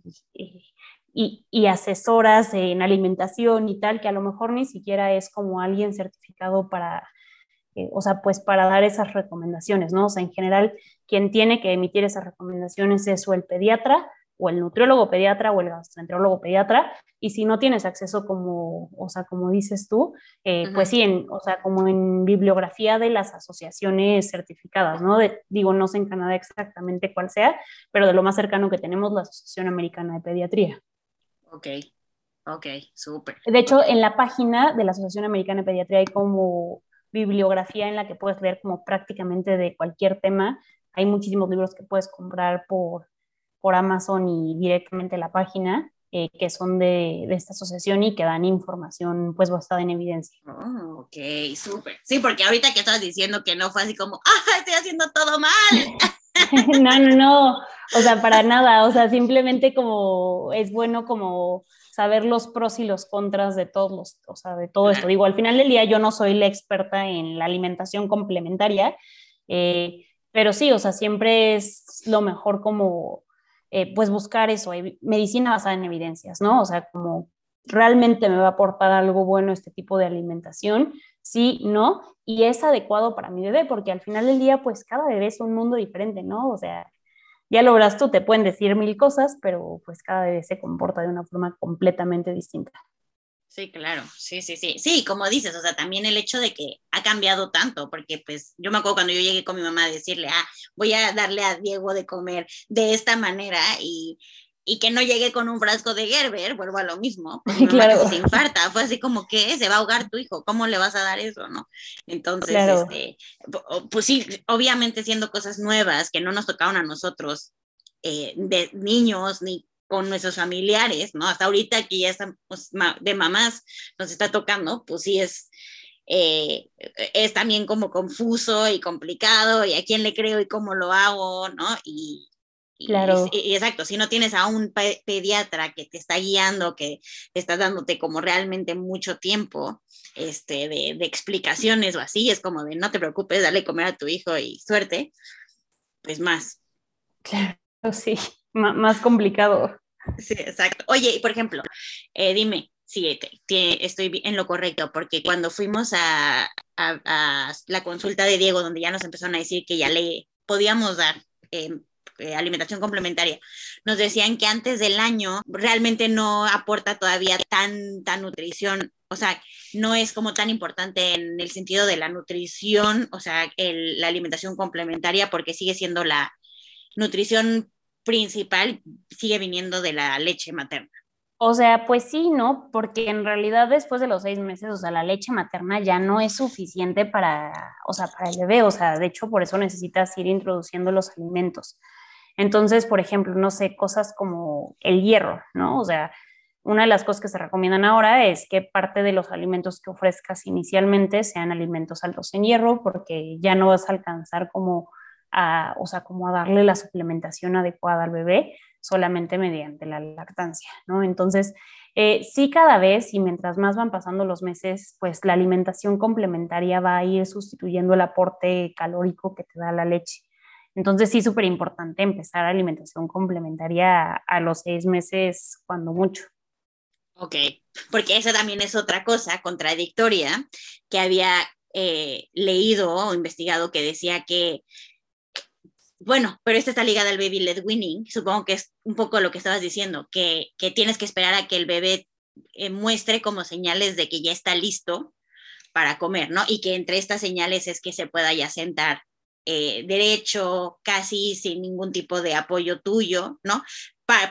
y, asesoras en alimentación y tal, que a lo mejor ni siquiera es como alguien certificado para, eh, o sea, pues para dar esas recomendaciones, ¿no? O sea, en general, quien tiene que emitir esas recomendaciones es o el pediatra o el nutriólogo pediatra o el gastroenterólogo pediatra, y si no tienes acceso como, o sea, como dices tú, eh, pues sí, en, o sea, como en bibliografía de las asociaciones certificadas, ¿no? digo, no sé en Canadá exactamente cuál sea, pero de lo más cercano que tenemos, la Asociación Americana de Pediatría. Ok, ok, súper. De hecho, en la página de la Asociación Americana de Pediatría hay como bibliografía en la que puedes leer como prácticamente de cualquier tema. Hay muchísimos libros que puedes comprar por por Amazon y directamente la página, eh, que son de, de, esta asociación y que dan información pues basada en evidencia. Oh, ok, súper. Sí, porque ahorita que estabas diciendo que no fue así como, ah, estoy haciendo todo mal. no, no, no. O sea, para nada, o sea, simplemente como es bueno como saber los pros y los contras de todos los, o sea, de todo esto. Digo, al final del día yo no soy la experta en la alimentación complementaria, eh, pero sí, o sea, siempre es lo mejor como, eh, pues buscar eso, medicina basada en evidencias, ¿no? O sea, como realmente me va a aportar algo bueno este tipo de alimentación, sí, no, y es adecuado para mi bebé, porque al final del día, pues cada bebé es un mundo diferente, ¿no? O sea, ya lo verás tú, te pueden decir mil cosas, pero pues cada bebé se comporta de una forma completamente distinta. Sí, claro, sí, sí, sí. Sí, como dices, o sea, también el hecho de que ha cambiado tanto, porque pues yo me acuerdo cuando yo llegué con mi mamá a decirle, ah, voy a darle a Diego de comer de esta manera y, y que no llegue con un frasco de Gerber, vuelvo a lo mismo, pues claro. se infarta, fue así como que se va a ahogar tu hijo, ¿cómo le vas a dar eso, no? Entonces, este, pues sí, obviamente siendo cosas nuevas que no nos tocaron a nosotros eh, de niños ni con nuestros familiares, ¿no? Hasta ahorita que ya estamos de mamás nos está tocando, pues sí es, eh, es también como confuso y complicado y a quién le creo y cómo lo hago, ¿no? Y, Claro. Y, exacto, si no tienes a un pediatra que te está guiando, que está dándote como realmente mucho tiempo este, de, de, explicaciones o así, es como de no te preocupes, dale comer a tu hijo y suerte, pues más. Claro, sí, más complicado. Sí, exacto. Oye, y por ejemplo, eh, dime si estoy en lo correcto, porque cuando fuimos a, a, la consulta de Diego, donde ya nos empezaron a decir que ya le podíamos dar eh, eh, alimentación complementaria, nos decían que antes del año realmente no aporta todavía tanta nutrición, o sea, no es como tan importante en el sentido de la nutrición, o sea, la alimentación complementaria, porque sigue siendo la nutrición principal, sigue viniendo de la leche materna. O sea, pues sí, ¿no? Porque en realidad después de los seis meses, o sea, la leche materna ya no es suficiente para, o sea, para el bebé. O sea, de hecho, por eso necesitas ir introduciendo los alimentos. Entonces, por ejemplo, no sé, cosas como el hierro, ¿no? O sea, una de las cosas que se recomiendan ahora es que parte de los alimentos que ofrezcas inicialmente sean alimentos altos en hierro, porque ya no vas a alcanzar como a, o sea, como a darle la suplementación adecuada al bebé solamente mediante la lactancia, ¿no? Entonces, eh, sí cada vez y mientras más van pasando los meses, pues la alimentación complementaria va a ir sustituyendo el aporte calórico que te da la leche. Entonces sí, súper importante empezar alimentación complementaria a, los seis meses, cuando mucho. Ok, porque esa también es otra cosa contradictoria que había eh, leído o investigado que decía que, bueno, pero esta está ligada al baby led winning, supongo que es un poco lo que estabas diciendo, que, que tienes que esperar a que el bebé eh, muestre como señales de que ya está listo para comer, ¿no? Y que entre estas señales es que se pueda ya sentar eh, derecho, casi sin ningún tipo de apoyo tuyo, ¿no?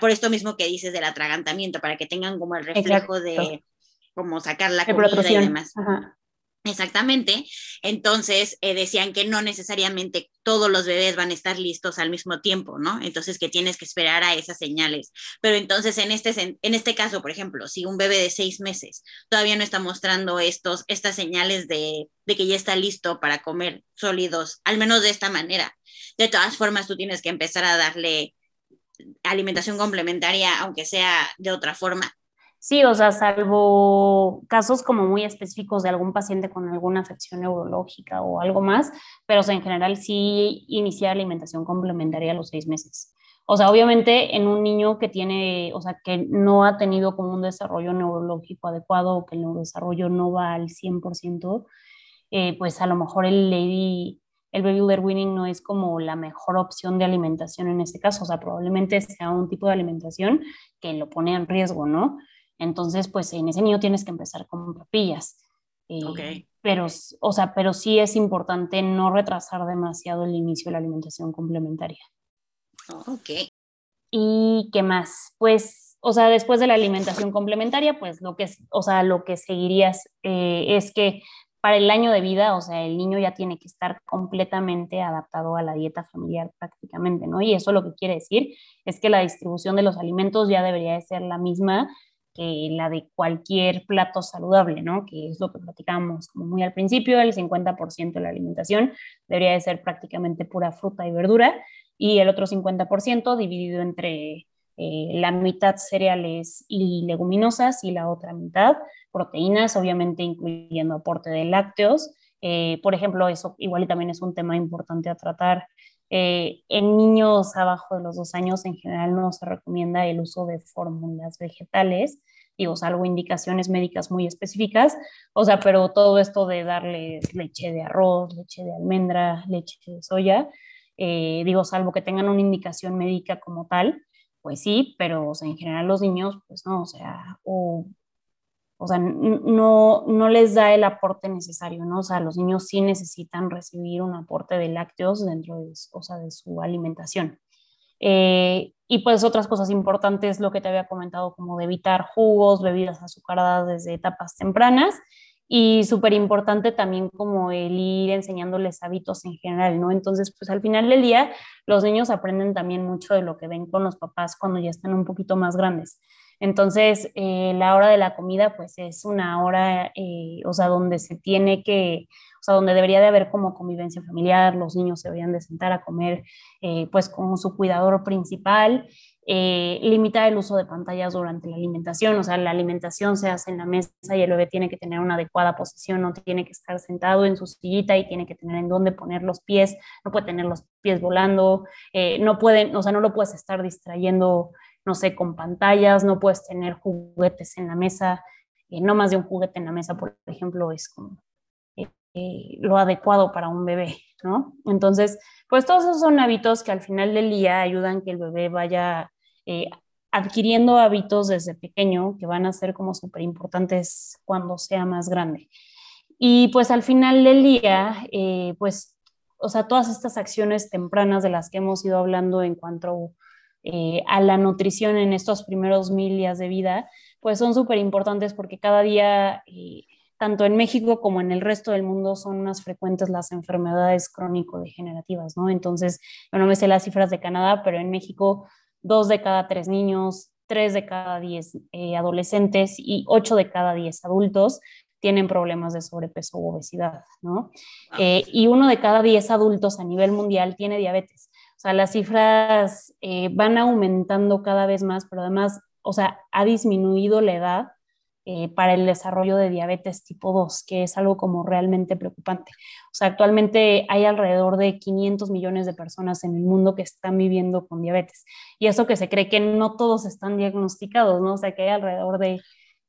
por esto mismo que dices del atragantamiento, para que tengan como el reflejo de como sacar la comida y demás. Exactamente. Entonces eh, decían que no necesariamente todos los bebés van a estar listos al mismo tiempo, ¿no? Entonces que tienes que esperar a esas señales. Pero entonces en este, en este caso, por ejemplo, si un bebé de seis meses todavía no está mostrando estos, estas señales de, de que ya está listo para comer sólidos, al menos de esta manera, de todas formas tú tienes que empezar a darle alimentación complementaria, aunque sea de otra forma, Sí, o sea, salvo casos como muy específicos de algún paciente con alguna afección neurológica o algo más, pero en general sí iniciar alimentación complementaria a los seis meses. O sea, obviamente en un niño que tiene, o sea, que no ha tenido como un desarrollo neurológico adecuado o que el neurodesarrollo no va al 100%, eh, pues a lo mejor el lady, el baby led no es como la mejor opción de alimentación en este caso. O sea, probablemente sea un tipo de alimentación que lo pone en riesgo, ¿no? Entonces, pues en ese niño tienes que empezar con papillas. Eh, pero, o sea, pero sí es importante no retrasar demasiado el inicio de la alimentación complementaria. Ok. ¿Y qué más? Pues, o sea, después de la alimentación complementaria, pues lo que, o sea, lo que seguirías eh, es que para el año de vida, o sea, el niño ya tiene que estar completamente adaptado a la dieta familiar prácticamente, ¿no? Y eso lo que quiere decir es que la distribución de los alimentos ya debería de ser la misma que la de cualquier plato saludable, ¿no? Que es lo que platicamos como muy al principio, el 50% de la alimentación debería de ser prácticamente pura fruta y verdura y el otro 50% dividido entre eh, la mitad cereales y leguminosas y la otra mitad proteínas, obviamente incluyendo aporte de lácteos. Eh, por ejemplo, eso igual también es un tema importante a tratar. Eh, en niños abajo de los dos años en general no se recomienda el uso de fórmulas vegetales, digo, salvo indicaciones médicas muy específicas, o sea, pero todo esto de darle leche de arroz, leche de almendra, leche de soya, digo, salvo que tengan una indicación médica como tal, pues sí, pero en general los niños, pues no, o sea, o, o sea, no, no les da el aporte necesario, ¿no? O sea, los niños sí necesitan recibir un aporte de lácteos dentro de, o sea, de su alimentación. Eh, y pues otras cosas importantes, lo que te había comentado, como de evitar jugos, bebidas azucaradas desde etapas tempranas y súper importante también como el ir enseñándoles hábitos en general, ¿no? Entonces, pues al final del día, los niños aprenden también mucho de lo que ven con los papás cuando ya están un poquito más grandes. Entonces, eh, la hora de la comida, pues es una hora, eh, o sea, donde se tiene que, o sea, donde debería de haber como convivencia familiar, los niños se deberían de sentar a comer, eh, pues con su cuidador principal eh, limitar el uso de pantallas durante la alimentación, o sea, la alimentación se hace en la mesa y el bebé tiene que tener una adecuada posición, no tiene que estar sentado en su sillita y tiene que tener en dónde poner los pies, no puede tener los pies volando, no pueden, o sea, no lo puedes estar distrayendo, no sé, con pantallas, no puedes tener juguetes en la mesa, eh, no más de un juguete en la mesa, por ejemplo, es como lo adecuado para un bebé, ¿no? Entonces, pues todos esos son hábitos que al final del día ayudan que el bebé vaya eh, adquiriendo hábitos desde pequeño que van a ser como súper importantes cuando sea más grande. Y pues al final del día, eh, pues, o sea, todas estas acciones tempranas de las que hemos ido hablando en cuanto eh, a la nutrición en estos primeros mil días de vida, pues son súper importantes porque cada día, tanto en México como en el resto del mundo, son más frecuentes las enfermedades crónico-degenerativas, ¿no? Entonces, yo no me sé las cifras de Canadá, pero en México dos de cada tres niños, tres de cada diez eh, adolescentes y ocho de cada diez adultos tienen problemas de sobrepeso u obesidad, ¿no? Eh, y uno de cada diez adultos a nivel mundial tiene diabetes. Sea, las cifras eh, van aumentando cada vez más, pero además, o sea, ha disminuido la edad eh, para el desarrollo de diabetes tipo 2, que es algo como realmente preocupante. O sea, actualmente hay alrededor de 500 millones de personas en el mundo que están viviendo con diabetes. Y eso que se cree que no todos están diagnosticados, ¿no? O sea, que hay alrededor de,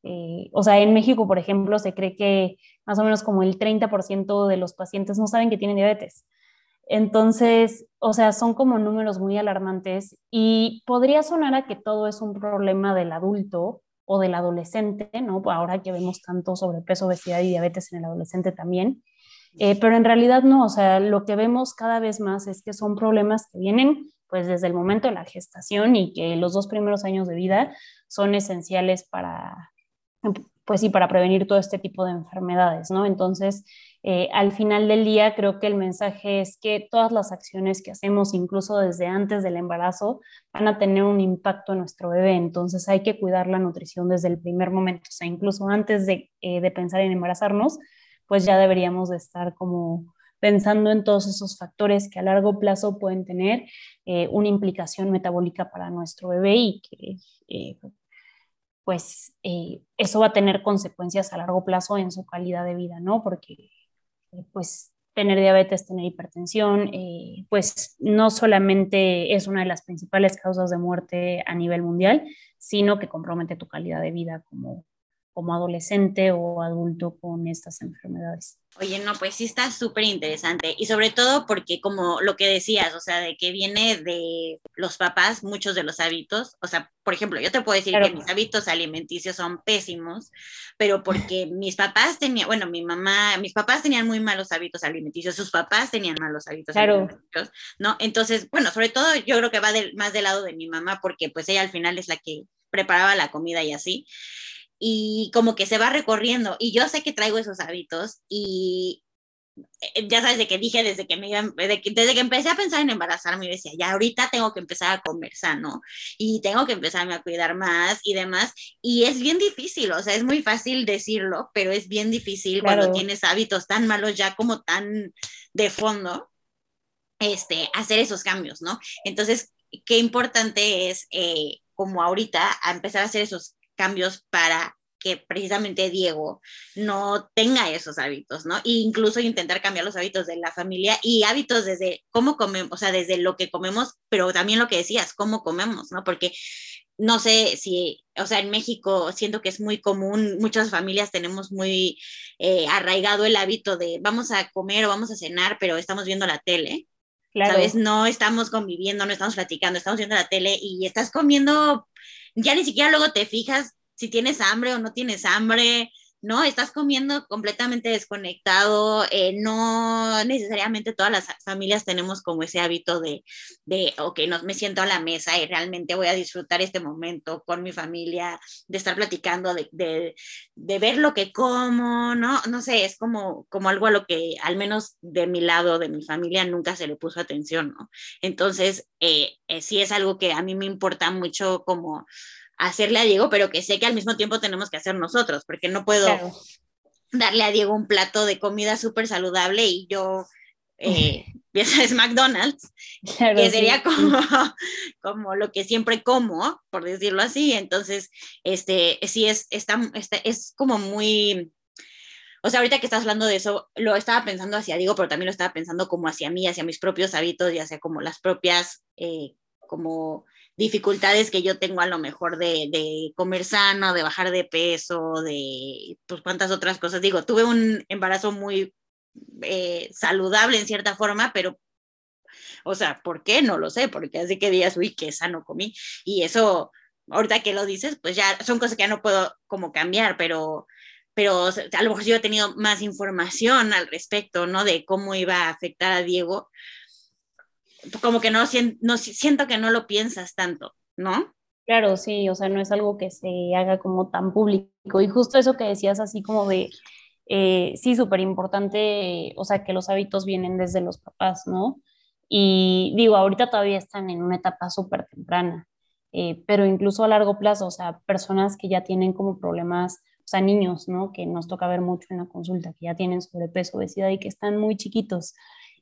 eh, o sea, en México, por ejemplo, se cree que más o menos como el 30% de los pacientes no saben que tienen diabetes. Entonces, o sea, son como números muy alarmantes y podría sonar a que todo es un problema del adulto, o del adolescente, ¿no? Ahora que vemos tanto sobrepeso, obesidad y diabetes en el adolescente también. Eh, pero en realidad no, o sea, lo que vemos cada vez más es que son problemas que vienen pues desde el momento de la gestación y que los dos primeros años de vida son esenciales para, pues sí, para prevenir todo este tipo de enfermedades, ¿no? Entonces, eh, al final del día creo que el mensaje es que todas las acciones que hacemos, incluso desde antes del embarazo, van a tener un impacto en nuestro bebé. Entonces hay que cuidar la nutrición desde el primer momento, o sea, incluso antes de, eh, pensar en embarazarnos, pues ya deberíamos de estar como pensando en todos esos factores que a largo plazo pueden tener eh, una implicación metabólica para nuestro bebé y que pues eso va a tener consecuencias a largo plazo en su calidad de vida, ¿no? Porque pues tener diabetes, tener hipertensión, eh, pues no solamente es una de las principales causas de muerte a nivel mundial, sino que compromete tu calidad de vida como, como adolescente o adulto con estas enfermedades. Oye, no, pues sí está súper interesante y sobre todo porque como lo que decías, o sea, de que viene de los papás muchos de los hábitos, o sea, por ejemplo, yo te puedo decir que mis hábitos alimenticios son pésimos, pero porque mis papás tenían, bueno, mi mamá, mis papás tenían muy malos hábitos alimenticios, sus papás tenían malos hábitos alimenticios, ¿no? Entonces, bueno, sobre todo yo creo que va más del lado de mi mamá porque pues ella al final es la que preparaba la comida y así y como que se va recorriendo. Y yo sé que traigo esos hábitos y eh, ya sabes de que dije desde que me desde que, empecé a pensar en embarazarme, decía, ya ahorita tengo que empezar a comer sano y tengo que empezarme a cuidar más y demás. Y es bien difícil, o sea, es muy fácil decirlo, pero es bien difícil cuando tienes hábitos tan malos ya como tan de fondo. este, hacer esos cambios, ¿no? Entonces, qué importante es, eh, como ahorita, a empezar a hacer esos cambios para que precisamente Diego no tenga esos hábitos, ¿no? E incluso intentar cambiar los hábitos de la familia y hábitos desde cómo comemos, o sea, desde lo que comemos, pero también lo que decías, cómo comemos, ¿no? Porque no sé si, o sea, en México siento que es muy común, muchas familias tenemos muy eh, arraigado el hábito de vamos a comer o vamos a cenar, pero estamos viendo la tele. Claro. ¿Sabes? No estamos conviviendo, no estamos platicando, estamos viendo la tele y estás comiendo, ya ni siquiera luego te fijas si tienes hambre o no tienes hambre, ¿no? Estás comiendo completamente desconectado, eh, no necesariamente todas las familias tenemos como ese hábito de, de, ok, no, me siento a la mesa y realmente voy a disfrutar este momento con mi familia, de estar platicando, de, de, ver lo que como, ¿no? No sé, es como, como algo a lo que al menos de mi lado, de mi familia, nunca se le puso atención, ¿no? Entonces, eh, eh, sí es algo que a mí me importa mucho como hacerle a Diego, pero que sé que al mismo tiempo tenemos que hacer nosotros, porque no puedo darle a Diego un plato de comida súper saludable y yo, eh, es McDonald's, que sería como, como lo que siempre como, por decirlo así. Entonces, este, sí es, está, es como muy, o sea, ahorita que estás hablando de eso, lo estaba pensando hacia Diego, pero también lo estaba pensando como hacia mí, hacia mis propios hábitos y hacia como las propias, eh, como dificultades que yo tengo a lo mejor de, de, comer sano, de bajar de peso, de pues cuántas otras cosas. Digo, tuve un embarazo muy eh, saludable en cierta forma, pero, o sea, ¿por qué? No lo sé, porque así que días, uy, qué sano comí. Y eso, ahorita que lo dices, pues ya son cosas que ya no puedo como cambiar, pero pero a lo mejor yo he tenido más información al respecto, ¿no? De cómo iba a afectar a Diego, como que no, no siento que no lo piensas tanto, ¿no? Claro, sí, o sea, no es algo que se haga como tan público. Y justo eso que decías así como de, eh, sí, súper importante, o sea, que los hábitos vienen desde los papás, ¿no? Y digo, ahorita todavía están en una etapa súper temprana, eh, pero incluso a largo plazo, o sea, personas que ya tienen como problemas, o sea, niños, ¿no? Que nos toca ver mucho en la consulta, que ya tienen sobrepeso, obesidad y que están muy chiquitos.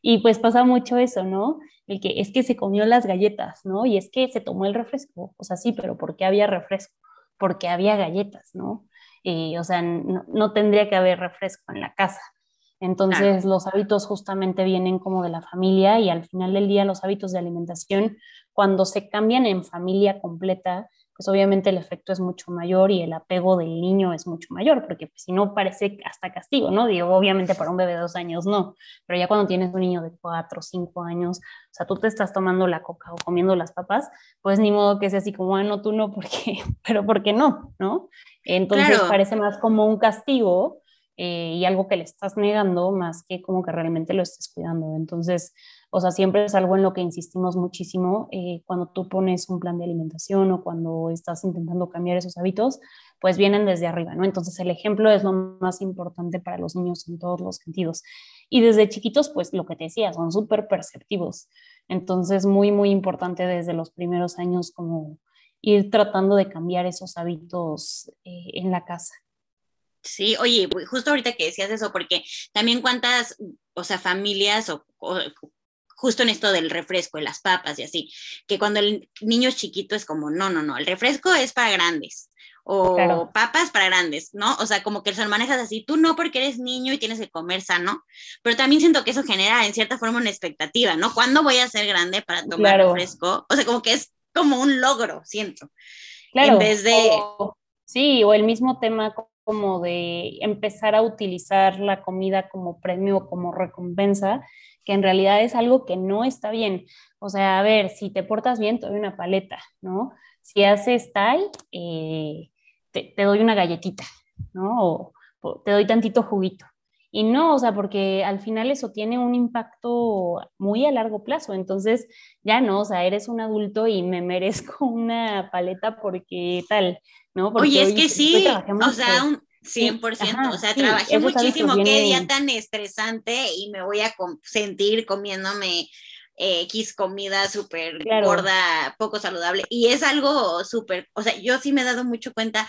Y pues pasa mucho eso, ¿no? El que es que se comió las galletas, ¿no? Y es que se tomó el refresco. O sea, sí, pero ¿por qué había refresco? Porque había galletas, ¿no? Eh, o sea, no, tendría que haber refresco en la casa. Entonces, los hábitos justamente vienen como de la familia y al final del día los hábitos de alimentación, cuando se cambian en familia completa, pues obviamente el efecto es mucho mayor y el apego del niño es mucho mayor, porque pues, si no parece hasta castigo, ¿no? Digo, obviamente para un bebé de dos años no, pero ya cuando tienes un niño de cuatro, cinco años, o sea, tú te estás tomando la coca o comiendo las papas, pues ni modo que sea así como, ah, no, tú no, porque, pero ¿por qué no? ¿No? Entonces parece más como un castigo eh, y algo que le estás negando más que como que realmente lo estés cuidando. Entonces, o sea, siempre es algo en lo que insistimos muchísimo eh, cuando tú pones un plan de alimentación o cuando estás intentando cambiar esos hábitos, pues vienen desde arriba, ¿no? Entonces el ejemplo es lo más importante para los niños en todos los sentidos. Y desde chiquitos, pues lo que te decía, son súper perceptivos. Entonces, muy, muy importante desde los primeros años como ir tratando de cambiar esos hábitos eh, en la casa. Sí, oye, justo ahorita que decías eso, porque también cuántas, o sea, familias o justo en esto del refresco, de las papas y así, que cuando el niño es chiquito es como, no, no, no, el refresco es para grandes o papas para grandes, ¿no? O sea, como que se lo manejas así, tú no porque eres niño y tienes que comer sano, pero también siento que eso genera en cierta forma una expectativa, ¿no? ¿Cuándo voy a ser grande para tomar refresco? O sea, como que es como un logro, siento. Claro. En vez de... sí, o el mismo tema como de empezar a utilizar la comida como premio o como recompensa, que en realidad es algo que no está bien. O sea, a ver, si te portas bien, te doy una paleta, ¿no? Si haces tal, eh, te, doy una galletita, ¿no? O, te doy tantito juguito. Y no, o sea, porque al final eso tiene un impacto muy a largo plazo. Entonces, ya no, o sea, eres un adulto y me merezco una paleta porque tal, ¿no? Porque Oye, es que sí, o sea, un, 100%, o sea, trabajé muchísimo, qué día tan estresante y me voy a sentir comiéndome eh, X comida súper gorda, poco saludable. Y es algo súper, o sea, yo sí me he dado mucho cuenta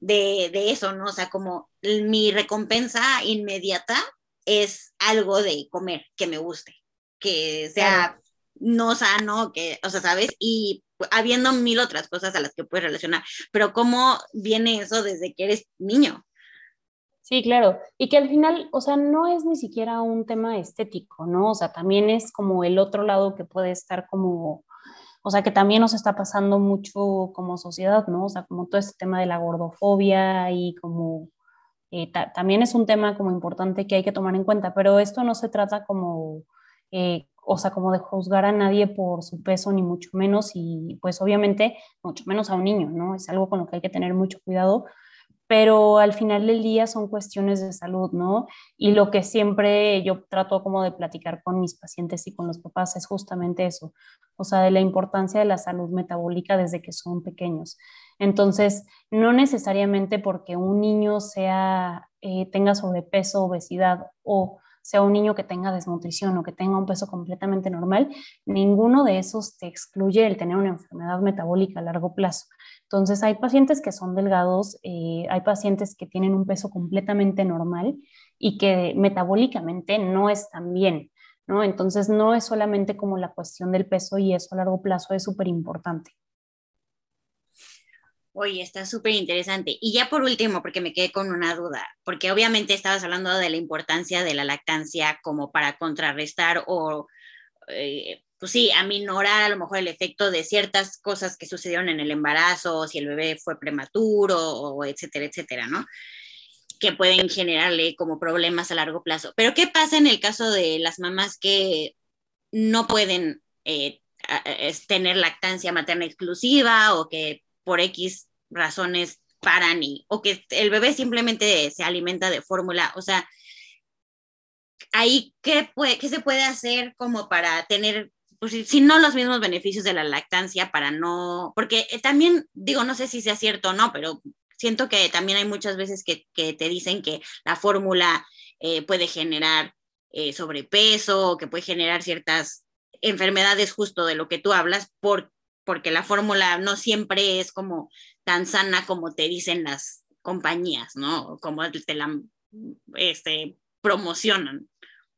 de, de, eso, ¿no? O sea, como mi recompensa inmediata es algo de comer que me guste. que sea no sano, que, o sea, ¿sabes? Y habiendo mil otras cosas a las que puedes relacionar, pero ¿cómo viene eso desde que eres niño? Sí, claro. Y que al final, o sea, no es ni siquiera un tema estético, ¿no? O sea, también es como el otro lado que puede estar como, o sea, que también nos está pasando mucho como sociedad, ¿no? O sea, como todo este tema de la gordofobia y como eh, también es un tema como importante que hay que tomar en cuenta, pero esto no se trata como, eh, o sea, como de juzgar a nadie por su peso, ni mucho menos, y pues obviamente mucho menos a un niño, ¿no? Es algo con lo que hay que tener mucho cuidado, pero al final del día son cuestiones de salud, ¿no? Y lo que siempre yo trato como de platicar con mis pacientes y con los papás es justamente eso, o sea, de la importancia de la salud metabólica desde que son pequeños. Entonces, no necesariamente porque un niño sea, eh, tenga sobrepeso, obesidad o sea un niño que tenga desnutrición o que tenga un peso completamente normal, ninguno de esos te excluye el tener una enfermedad metabólica a largo plazo. Entonces, hay pacientes que son delgados, eh, hay pacientes que tienen un peso completamente normal y que metabólicamente no están bien, ¿no? Entonces, no es solamente como la cuestión del peso y eso a largo plazo es súper importante. Oye, está súper interesante. Y ya por último, porque me quedé con una duda, porque obviamente estabas hablando de la importancia de la lactancia como para contrarrestar o eh, pues sí, aminorar a lo mejor el efecto de ciertas cosas que sucedieron en el embarazo, si el bebé fue prematuro, o etcétera, etcétera, ¿no? Que pueden generarle como problemas a largo plazo. Pero ¿qué pasa en el caso de las mamás que no pueden eh, tener lactancia materna exclusiva o que por X razones paran y, o que el bebé simplemente se alimenta de fórmula? O sea, ahí, ¿qué, puede, ¿qué se puede hacer como para tener pues, si no los mismos beneficios de la lactancia para no, porque eh, también digo, no sé si sea cierto o no, pero siento que también hay muchas veces que, te dicen que la fórmula eh, puede generar eh, sobrepeso, que puede generar ciertas enfermedades justo de lo que tú hablas, por, porque la fórmula no siempre es como tan sana como te dicen las compañías, ¿no? Como te la este, promocionan.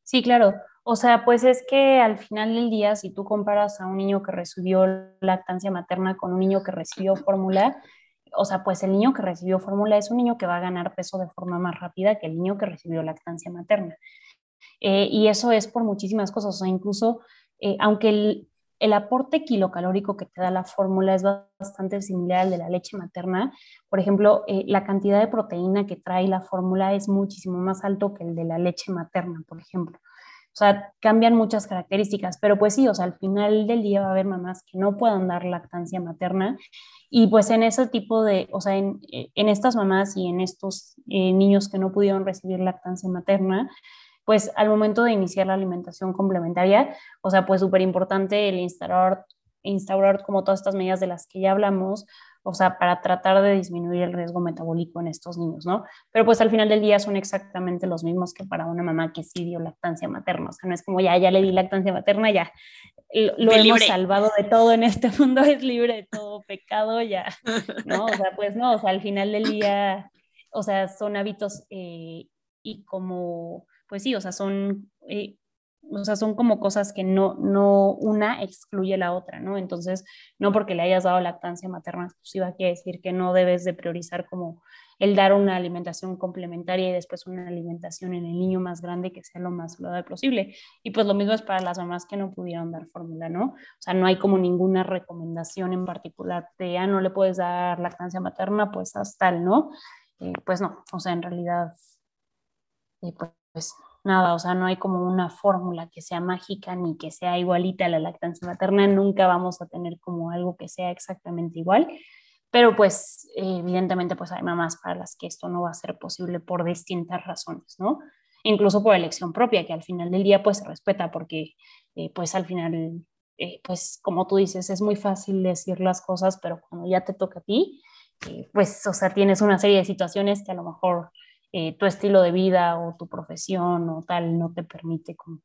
Sí, claro. O sea, pues es que al final del día, si tú comparas a un niño que recibió lactancia materna con un niño que recibió fórmula, o sea, pues el niño que recibió fórmula es un niño que va a ganar peso de forma más rápida que el niño que recibió lactancia materna. Eh, y eso es por muchísimas cosas, o sea, incluso eh, aunque el, el, aporte kilocalórico que te da la fórmula es bastante similar al de la leche materna, por ejemplo, eh, la cantidad de proteína que trae la fórmula es muchísimo más alto que el de la leche materna, por ejemplo. O sea, cambian muchas características, pero pues sí, o sea, al final del día va a haber mamás que no puedan dar lactancia materna y pues en ese tipo de, o sea, en, en estas mamás y en estos eh, niños que no pudieron recibir lactancia materna, pues al momento de iniciar la alimentación complementaria, o sea, pues súper importante el instaurar, instaurar como todas estas medidas de las que ya hablamos, o sea, para tratar de disminuir el riesgo metabólico en estos niños, ¿no? Pero pues al final del día son exactamente los mismos que para una mamá que sí dio lactancia materna, o sea, no es como ya, ya le di lactancia materna, ya lo hemos salvado de todo en este mundo, es libre de todo pecado, ya, ¿no? O sea, pues no, o sea, al final del día, o sea, son hábitos eh, y como, pues sí, o sea, son... Eh, o sea, son como cosas que no, no una excluye la otra, ¿no? Entonces, no porque le hayas dado lactancia materna exclusiva quiere decir que no debes de priorizar como el dar una alimentación complementaria y después una alimentación en el niño más grande que sea lo más saludable posible. Y pues lo mismo es para las mamás que no pudieron dar fórmula, ¿no? O sea, no hay como ninguna recomendación en particular de, ah, no le puedes dar lactancia materna, pues hasta tal, ¿no? Eh, pues no, o sea, en realidad, eh, pues nada, o sea, no hay como una fórmula que sea mágica ni que sea igualita a la lactancia materna, nunca vamos a tener como algo que sea exactamente igual, pero pues evidentemente pues hay mamás para las que esto no va a ser posible por distintas razones, ¿no? Incluso por elección propia, que al final del día pues se respeta porque eh, pues al final, eh, pues como tú dices, es muy fácil decir las cosas, pero cuando ya te toca a ti, eh, pues o sea, tienes una serie de situaciones que a lo mejor eh, tu estilo de vida o tu profesión o tal no te permite como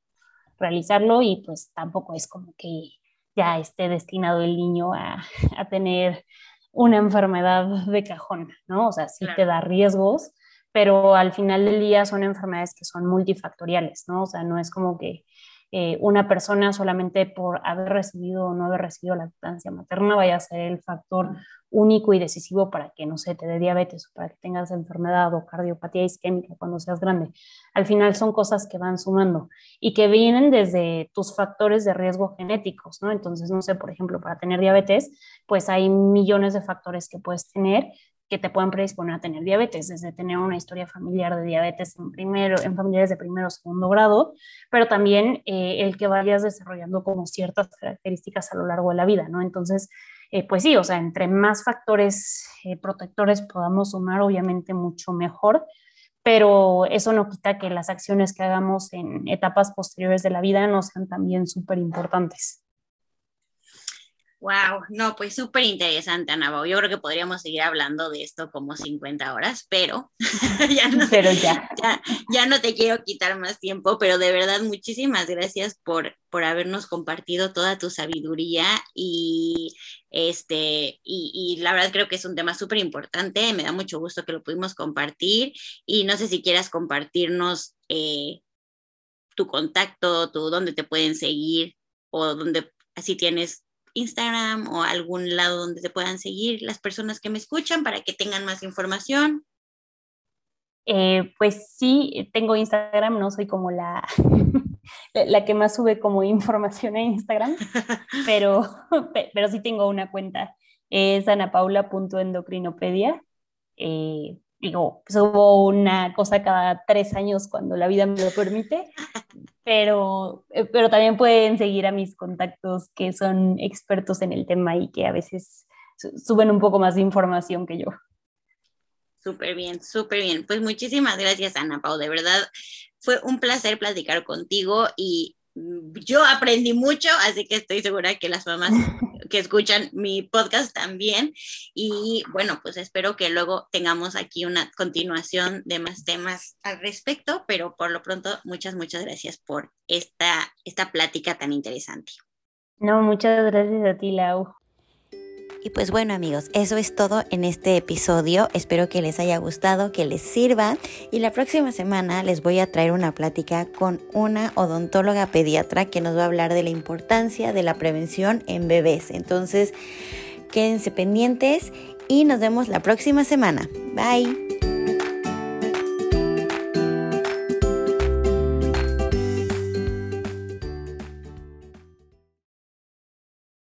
realizarlo y pues tampoco es como que ya esté destinado el niño a, a tener una enfermedad de cajón, ¿no? O sea, sí te da riesgos, pero al final del día son enfermedades que son multifactoriales, ¿no? O sea, no es como que eh, una persona solamente por haber recibido o no haber recibido la lactancia materna vaya a ser el factor único y decisivo para que no se te dé diabetes o para que tengas enfermedad o cardiopatía isquémica cuando seas grande. Al final son cosas que van sumando y que vienen desde tus factores de riesgo genéticos, ¿no? Entonces, no sé, por ejemplo, para tener diabetes, pues hay millones de factores que puedes tener que te pueden predisponer a tener diabetes, desde tener una historia familiar de diabetes en, primero, en familiares de primero o segundo grado, pero también eh, el que vayas desarrollando como ciertas características a lo largo de la vida, ¿no? Entonces, eh, pues sí, o sea, entre más factores eh, protectores podamos sumar, obviamente mucho mejor, pero eso no quita que las acciones que hagamos en etapas posteriores de la vida no sean también súper importantes. Wow, no, pues súper interesante, Ana. Yo creo que podríamos seguir hablando de esto como 50 horas, pero, ya, no, pero ya. ya. no te quiero quitar más tiempo, pero de verdad muchísimas gracias por, por habernos compartido toda tu sabiduría y este y, y la verdad creo que es un tema súper importante. Me da mucho gusto que lo pudimos compartir y no sé si quieras compartirnos eh, tu contacto, tu dónde te pueden seguir o dónde así tienes Instagram o algún lado donde te puedan seguir las personas que me escuchan para que tengan más información? Eh, pues sí, tengo Instagram, no soy como la, la que más sube como información en Instagram, pero, pero sí tengo una cuenta, es anapaula.endocrinopedia. Eh, digo, subo una cosa cada tres años cuando la vida me lo permite, pero, eh, pero también pueden seguir a mis contactos que son expertos en el tema y que a veces suben un poco más de información que yo. Súper bien, súper bien. Pues muchísimas gracias, Ana Pau. De verdad, fue un placer platicar contigo y yo aprendí mucho, así que estoy segura que las mamás que escuchan mi podcast también. Y bueno, pues espero que luego tengamos aquí una continuación de más temas al respecto, pero por lo pronto, muchas, muchas gracias por esta, esta plática tan interesante. No, muchas gracias a ti, Lau. Y pues bueno amigos, eso es todo en este episodio. Espero que les haya gustado, que les sirva. Y la próxima semana les voy a traer una plática con una odontóloga pediatra que nos va a hablar de la importancia de la prevención en bebés. Entonces, quédense pendientes y nos vemos la próxima semana. Bye.